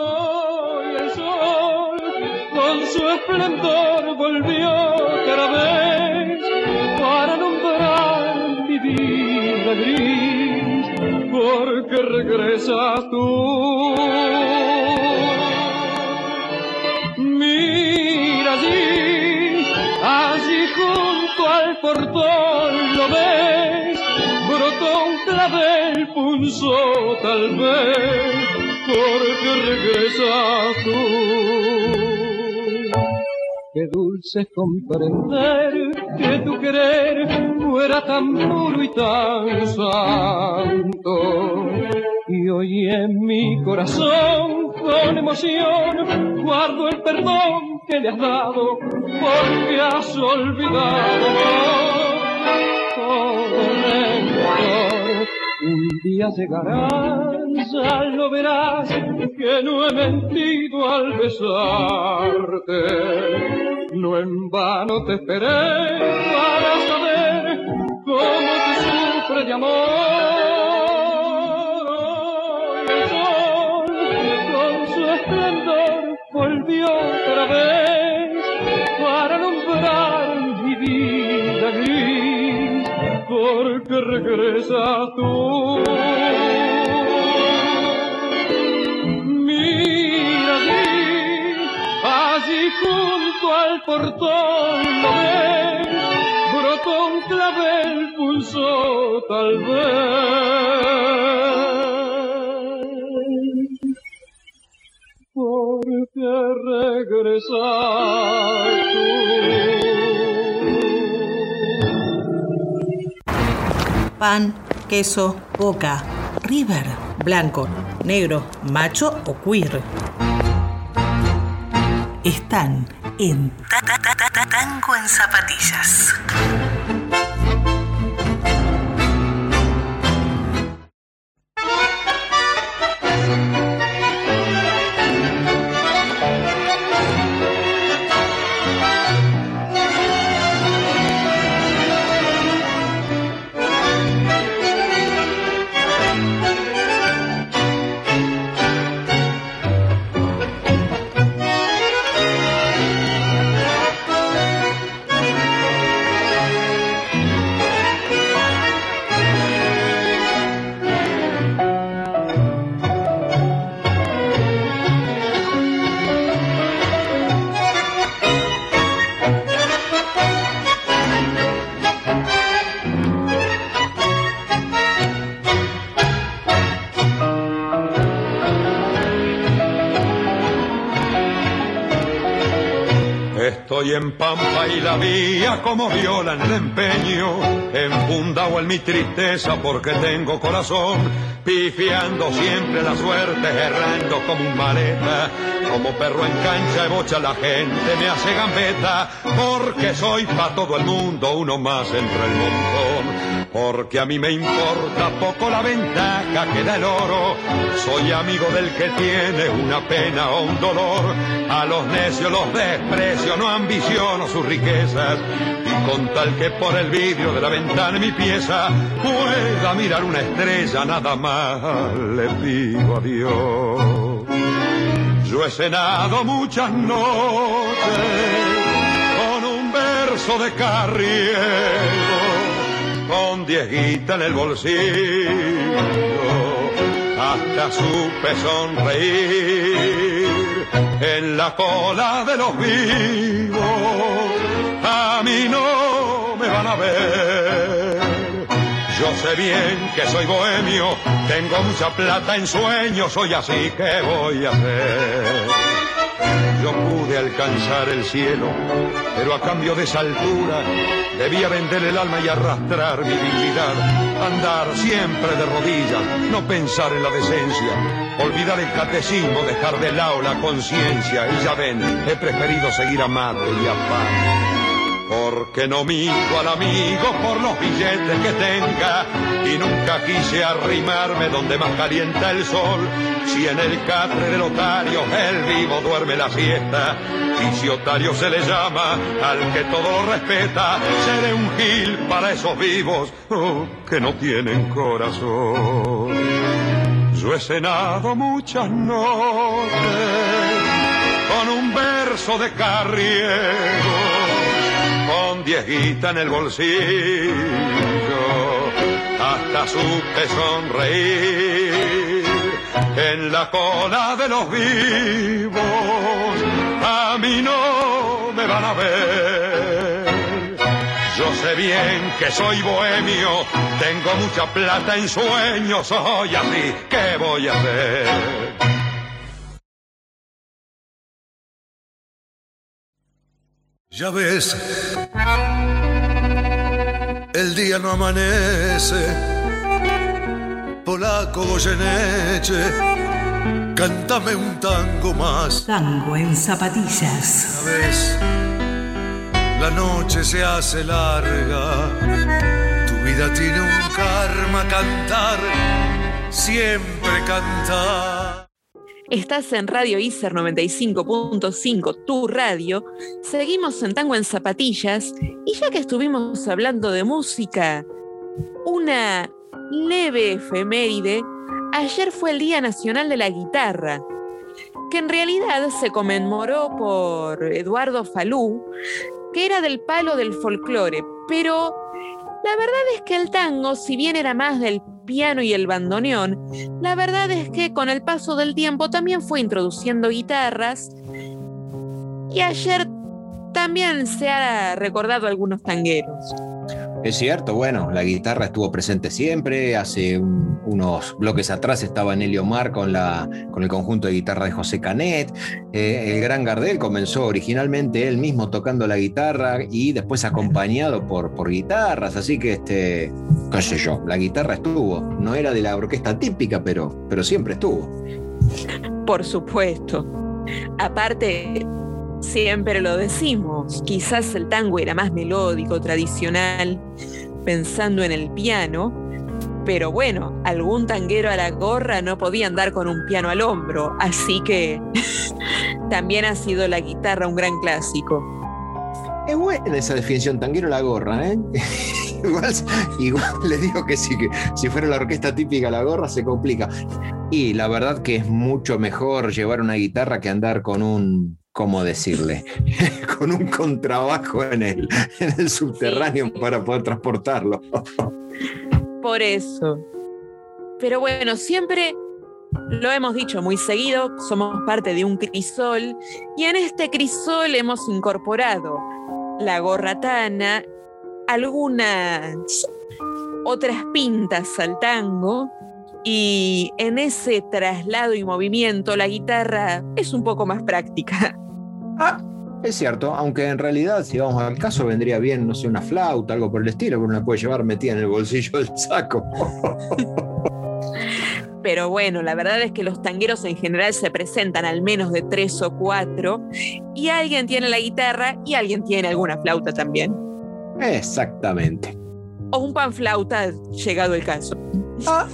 [SPEAKER 23] Hoy el sol, con su esplendor, volvió porque regresas tú. Mira allí, allí junto al portón, ¿lo ves? Brotó un clavel, punzó tal vez, porque regresas tú. Qué dulce comprender que tu querer fuera tan puro y tan santo. Y hoy en mi corazón, con emoción, guardo el perdón que le has dado, porque has olvidado rencor. Un día llegarás, ya lo verás, que no he mentido al besarte. No en vano te esperé para saber cómo te sufre de amor. Porque regresas tú. Mira allí, allí junto al portón, ¿lo ves? Brotó un clavel, pulsó tal vez. Porque regresas
[SPEAKER 1] Pan, queso, boca, river, blanco, negro, macho o queer. Están en Ta- Ta- Ta- Ta- Ta- Tango en Zapatillas.
[SPEAKER 16] Estoy en pampa y la vía como viola en el empeño, enfundado en mi tristeza porque tengo corazón, pifiando siempre la suerte, errando como un maleta, como perro en cancha de bocha la gente me hace gambeta, porque soy pa' todo el mundo uno más entre el montón, porque a mí me importa poco la ventaja que da el oro, soy amigo del que tiene una pena o un dolor, a los necios los desprecio, no ambiciono sus riquezas, y con tal que por el vidrio de la ventana mi pieza pueda mirar una estrella, nada más le pido a Dios. Yo he cenado muchas noches con un verso de carriego, con dieguita en el bolsillo, hasta supe sonreír en la cola de los vivos. A mí no me van a ver. Yo sé bien que soy bohemio, tengo mucha plata en sueños, soy así que voy a hacer. Yo pude alcanzar el cielo, pero a cambio de esa altura debía vender el alma y arrastrar mi dignidad. Andar siempre de rodillas, no pensar en la decencia, olvidar el catecismo, dejar de lado la conciencia. Y ya ven, he preferido seguir a y a porque no migo al amigo por los billetes que tenga y nunca quise arrimarme donde más calienta el sol. Si en el catre del otario el vivo duerme la siesta y si otario se le llama al que todo lo respeta, seré un gil para esos vivos oh, que no tienen corazón. Yo he cenado muchas noches con un verso de carriego con diejita en el bolsillo, hasta supe sonreír en la cola de los vivos. A mí no me van a ver. Yo sé bien que soy bohemio, tengo mucha plata en sueños, soy así, ¿qué voy a hacer?
[SPEAKER 24] Ya ves, el día no amanece, polaco Goyeneche, cántame un tango más.
[SPEAKER 1] Tango en zapatillas.
[SPEAKER 24] Ya ves, la noche se hace larga, tu vida tiene un karma cantar, siempre cantar.
[SPEAKER 3] Estás en Radio ICER 95.5, tu radio. Seguimos en Tango en Zapatillas. Y ya que estuvimos hablando de música, una leve efeméride. Ayer fue el Día Nacional de la Guitarra, que en realidad se conmemoró por Eduardo Falú, que era del palo del folclore, pero la verdad es que el tango, si bien era más del piano y el bandoneón, la verdad es que con el paso del tiempo también fue introduciendo guitarras y ayer también se ha recordado algunos tangueros.
[SPEAKER 2] Es cierto, bueno, la guitarra estuvo presente siempre. Hace un- unos bloques atrás estaba Nelio Mar con, la, con el conjunto de guitarra de José Canet. Eh, el gran Gardel comenzó originalmente él mismo tocando la guitarra y después acompañado por, por guitarras. Así que, este, qué sé yo, la guitarra estuvo. No era de la orquesta típica, pero, pero siempre estuvo.
[SPEAKER 3] Por supuesto. Aparte, siempre lo decimos, quizás el tango era más melódico, tradicional, pensando en el piano, pero bueno, algún tanguero a la gorra no podía andar con un piano al hombro, así que también ha sido la guitarra un gran clásico.
[SPEAKER 2] Es buena esa definición, tanguero la gorra, ¿eh? igual, le digo que sí, que si fuera la orquesta típica la gorra se complica. Y la verdad que es mucho mejor llevar una guitarra que andar con un, ¿cómo decirle? con un contrabajo en el, en el subterráneo para poder transportarlo.
[SPEAKER 3] Por eso. Pero bueno, siempre lo hemos dicho muy seguido, somos parte de un crisol y en este crisol hemos incorporado la gorratana, algunas otras pintas al tango y en ese traslado y movimiento la guitarra es un poco más práctica.
[SPEAKER 2] Es cierto, aunque en realidad, si vamos al caso, vendría bien, no sé, una flauta, algo por el estilo, que uno la puede llevar metida en el bolsillo del saco.
[SPEAKER 3] Pero bueno, la verdad es que los tangueros en general se presentan al menos de tres o cuatro, y alguien tiene la guitarra y alguien tiene alguna flauta también.
[SPEAKER 2] Exactamente.
[SPEAKER 3] O un panflauta, llegado el caso.
[SPEAKER 2] Ah,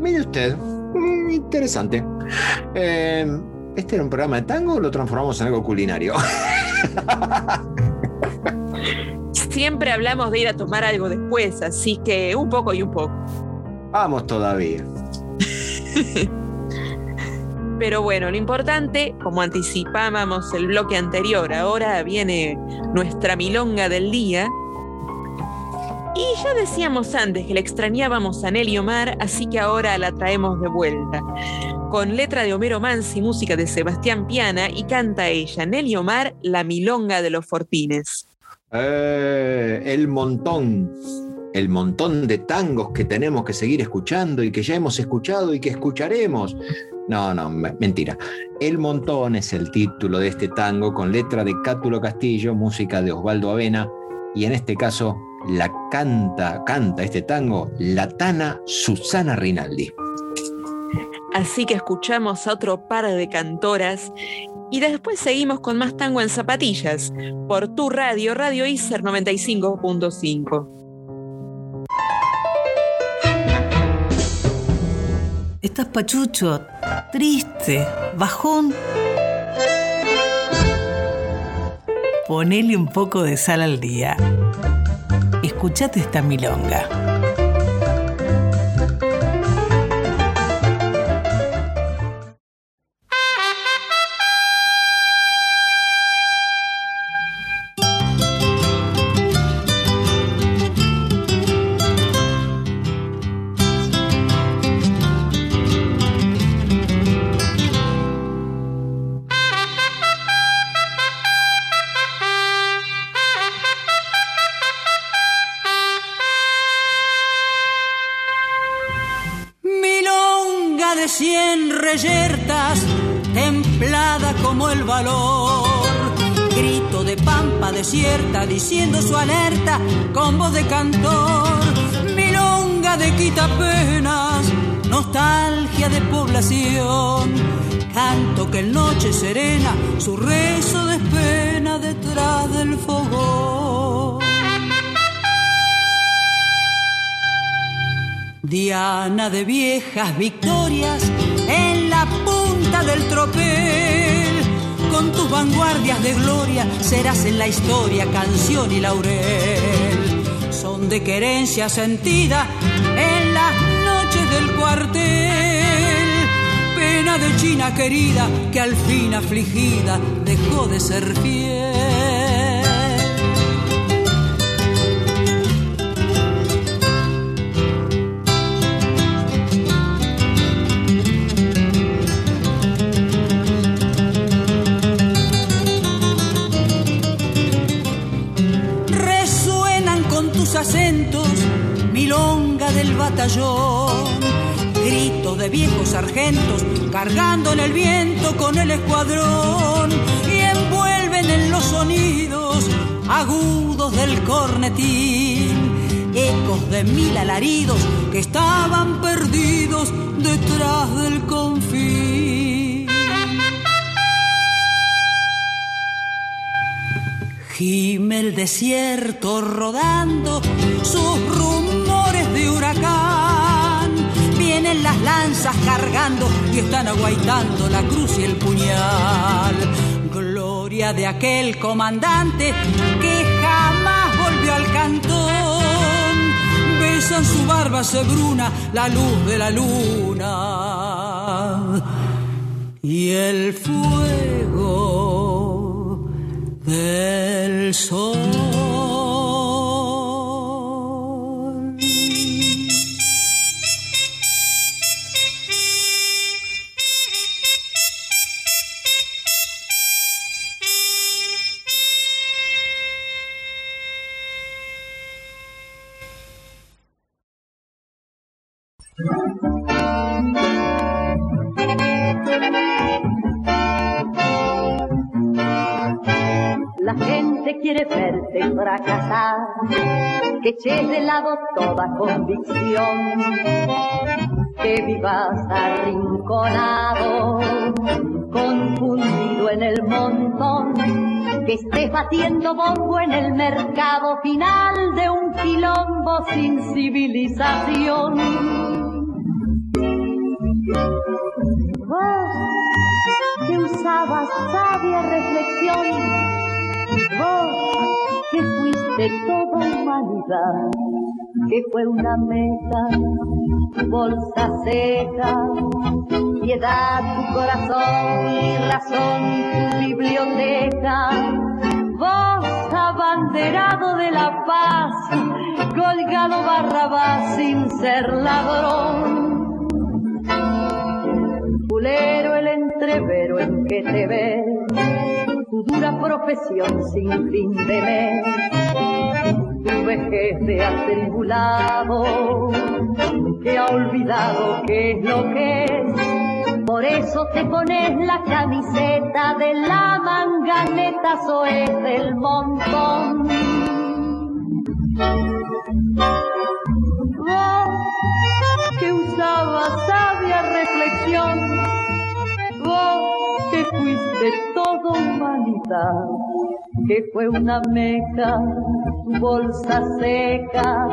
[SPEAKER 2] mire usted, mm, interesante. Eh, ¿Este era un programa de tango o lo transformamos en algo culinario?
[SPEAKER 3] Siempre hablamos de ir a tomar algo después, así que un poco y un poco.
[SPEAKER 2] Vamos todavía.
[SPEAKER 3] Pero bueno, lo importante, como anticipábamos el bloque anterior, ahora viene nuestra milonga del día. Y ya decíamos antes que le extrañábamos a Nelly Omar, así que ahora la traemos de vuelta. Con letra de Homero Mansi, música de Sebastián Piana, y canta ella, Nelly Omar, La Milonga de los Fortines.
[SPEAKER 2] Eh, el montón, el montón de tangos que tenemos que seguir escuchando y que ya hemos escuchado y que escucharemos. No, no, me- mentira. El montón es el título de este tango con letra de Cátulo Castillo, música de Osvaldo Avena y en este caso la canta, canta este tango la tana Susana Rinaldi.
[SPEAKER 3] Así que escuchamos a otro par de cantoras y después seguimos con más tango en zapatillas por tu radio, Radio Iser 95.5.
[SPEAKER 1] Estás pachucho, triste, bajón. Ponele un poco de sal al día. Escuchate esta milonga.
[SPEAKER 12] Reyertas, templada como el valor. Grito de pampa desierta, diciendo su alerta con voz de cantor. Milonga de quitapenas, nostalgia de población. Canto que en noche serena, su rezo despena detrás del fogón. Diana de viejas victorias en la punta del tropel. Con tus vanguardias de gloria serás en la historia canción y laurel. Son de querencia sentida en las noches del cuartel. Pena de China querida que al fin afligida dejó de ser fiel. Batallón, grito de viejos sargentos cargando en el viento con el escuadrón. Y envuelven en los sonidos agudos del cornetín, ecos de mil alaridos que estaban perdidos detrás del confín. Gime el desierto rodando sus rumores cargando y están aguaitando la cruz y el puñal. Gloria de aquel comandante que jamás volvió al cantón. Besan su barba sebruna la luz de la luna. Y el fuego del sol.
[SPEAKER 25] Que eches de lado toda convicción, que vivas arrinconado, confundido en el montón, que estés batiendo bombo en el mercado final de un quilombo sin civilización. Vos que usabas sabia reflexión, vos que fuiste humanidad, que fue una meta, bolsa seca, piedad tu corazón y razón tu biblioteca. Vos abanderado de la paz, colgado barrabás sin ser ladrón. Pulero el entrevero en que te ves, tu dura profesión sin fin de mes, vejez de atribulado, que ha olvidado qué es lo que es. Por eso te pones la camiseta de la manganeta, soez del montón. Vos que usabas sabia reflexión, vos que fuiste toda humanidad, que fue una meca, bolsa seca,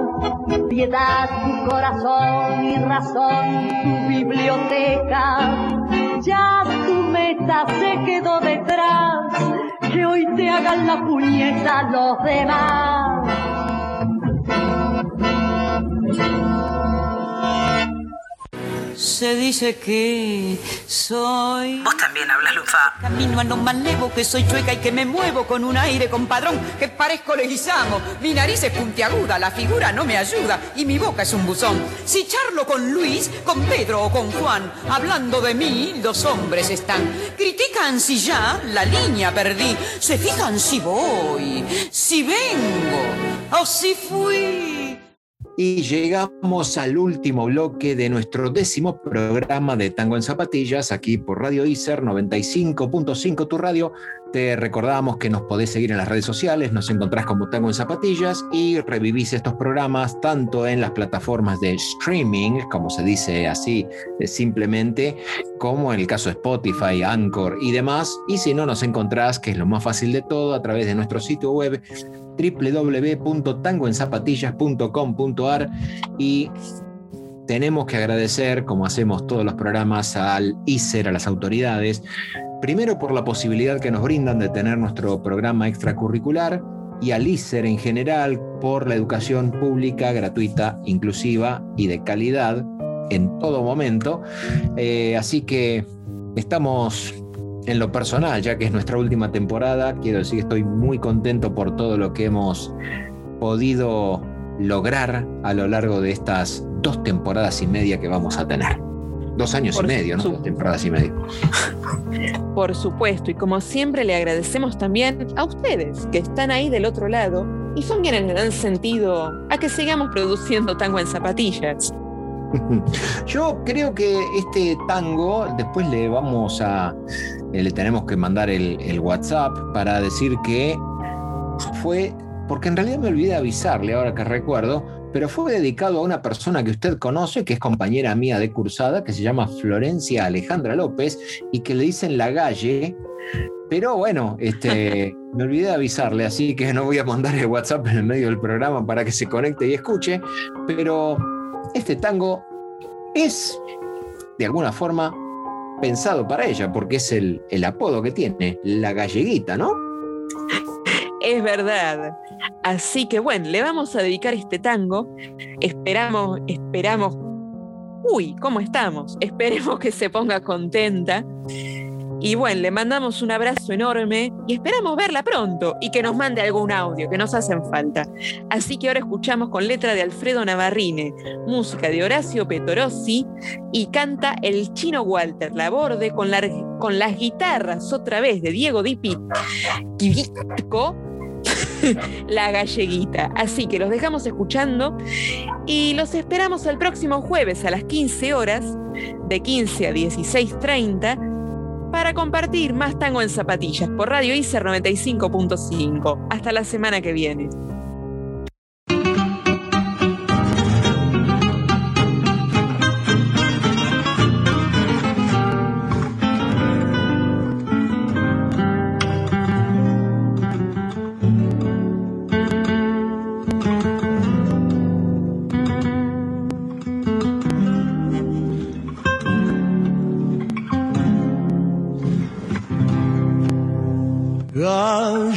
[SPEAKER 25] piedad tu corazón y razón tu biblioteca. Ya tu meta se quedó detrás, que hoy te hagan la puñeta los demás.
[SPEAKER 12] Se dice que soy.
[SPEAKER 1] Vos también hablas lufa.
[SPEAKER 12] Camino a no manejo, que soy chueca y que me muevo con un aire compadrón, que parezco leguizamo. Mi nariz es puntiaguda, la figura no me ayuda y mi boca es un buzón. Si charlo con Luis, con Pedro o con Juan, hablando de mí, los hombres están. Critican si ya la línea perdí, se fijan si voy, si vengo o si fui.
[SPEAKER 2] Y llegamos al último bloque de nuestro décimo programa de Tango en Zapatillas, aquí por Radio ICER 95.5 Tu Radio. Te recordamos que nos podés seguir en las redes sociales, nos encontrás como Tango en Zapatillas y revivís estos programas tanto en las plataformas de streaming, como se dice así eh, simplemente, como en el caso de Spotify, Anchor y demás. Y si no nos encontrás, que es lo más fácil de todo, a través de nuestro sitio web www.tangoenzapatillas.com.ar y tenemos que agradecer, como hacemos todos los programas, al ICER, a las autoridades, primero por la posibilidad que nos brindan de tener nuestro programa extracurricular y al ICER en general por la educación pública, gratuita, inclusiva y de calidad en todo momento. Eh, así que estamos en lo personal, ya que es nuestra última temporada, quiero decir que estoy muy contento por todo lo que hemos podido lograr a lo largo de estas dos temporadas y media que vamos a tener. Dos años
[SPEAKER 3] Por
[SPEAKER 2] y medio, ¿no? Dos temporadas y medio.
[SPEAKER 3] Por supuesto, y como siempre le agradecemos también a ustedes que están ahí del otro lado y son quienes le dan sentido a que sigamos produciendo tango en zapatillas.
[SPEAKER 2] Yo creo que este tango, después le vamos a, eh, le tenemos que mandar el, el WhatsApp para decir que fue, porque en realidad me olvidé avisarle ahora que recuerdo, pero fue dedicado a una persona que usted conoce, que es compañera mía de cursada, que se llama Florencia Alejandra López, y que le dicen la galle. Pero bueno, este, me olvidé de avisarle, así que no voy a mandar el WhatsApp en el medio del programa para que se conecte y escuche. Pero este tango es, de alguna forma, pensado para ella, porque es el, el apodo que tiene, la galleguita, ¿no?
[SPEAKER 3] Es verdad. Así que bueno, le vamos a dedicar este tango. Esperamos, esperamos. Uy, ¿cómo estamos? Esperemos que se ponga contenta. Y bueno, le mandamos un abrazo enorme y esperamos verla pronto y que nos mande algún audio, que nos hacen falta. Así que ahora escuchamos con letra de Alfredo Navarrine, música de Horacio Petorossi y canta el chino Walter Laborde con, con las guitarras otra vez de Diego Dipi Quivitco, la galleguita. Así que los dejamos escuchando y los esperamos el próximo jueves a las 15 horas, de 15 a 16.30, para compartir más tango en zapatillas por Radio ICER 95.5. Hasta la semana que viene.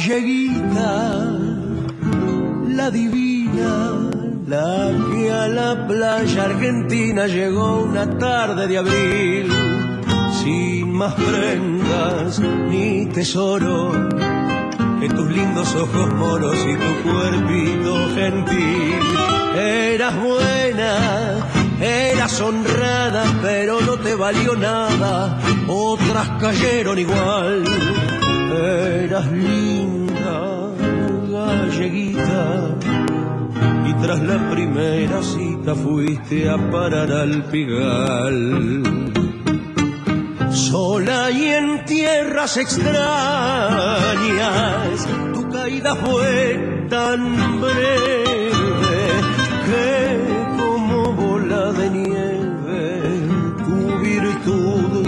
[SPEAKER 4] Galleguita, la divina, la que a la playa argentina llegó una tarde de abril, sin más prendas ni tesoro que tus lindos ojos moros y tu cuerpito gentil. Eras buena, eras honrada, pero no te valió nada, otras cayeron igual. Eras linda, galleguita, y tras la primera cita fuiste a parar al pigal. Sola y en tierras extrañas, tu caída fue tan breve que como bola de nieve tu virtud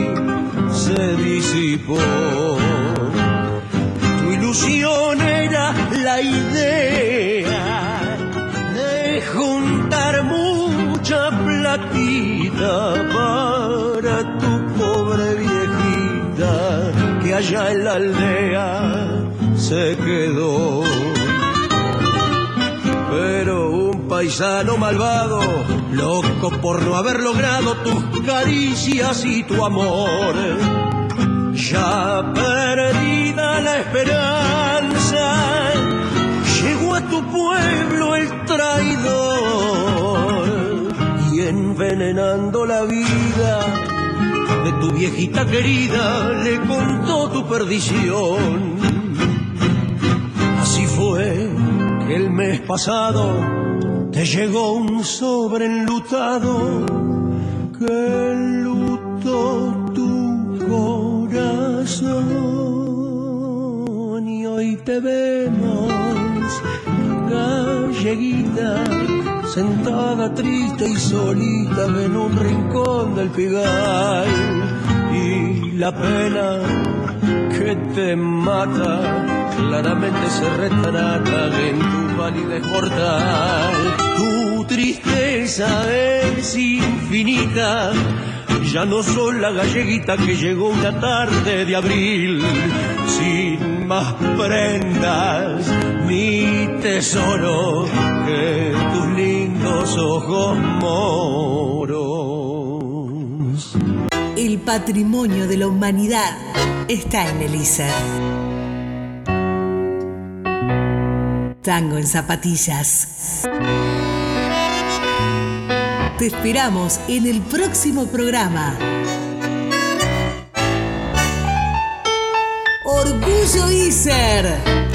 [SPEAKER 4] se disipó. Era la idea de juntar mucha platita para tu pobre viejita que allá en la aldea se quedó. Pero un paisano malvado, loco por no haber logrado tus caricias y tu amor, ya perdida la esperanza, llegó a tu pueblo el traidor y envenenando la vida de tu viejita querida le contó tu perdición. Así fue que el mes pasado te llegó un sobre enlutado que enlutó tu corazón y hoy te vemos galleguita sentada triste y solita en un rincón del pigal y la pena que te mata claramente se retrata en tu validez mortal. Tu tristeza es infinita, ya no soy la galleguita que llegó una tarde de abril, sin más prendas, mi tesoro que tus lindos ojos moros.
[SPEAKER 1] El patrimonio de la humanidad está en el ISER. Tango en zapatillas. Te esperamos en el próximo programa. Orgullo ISER.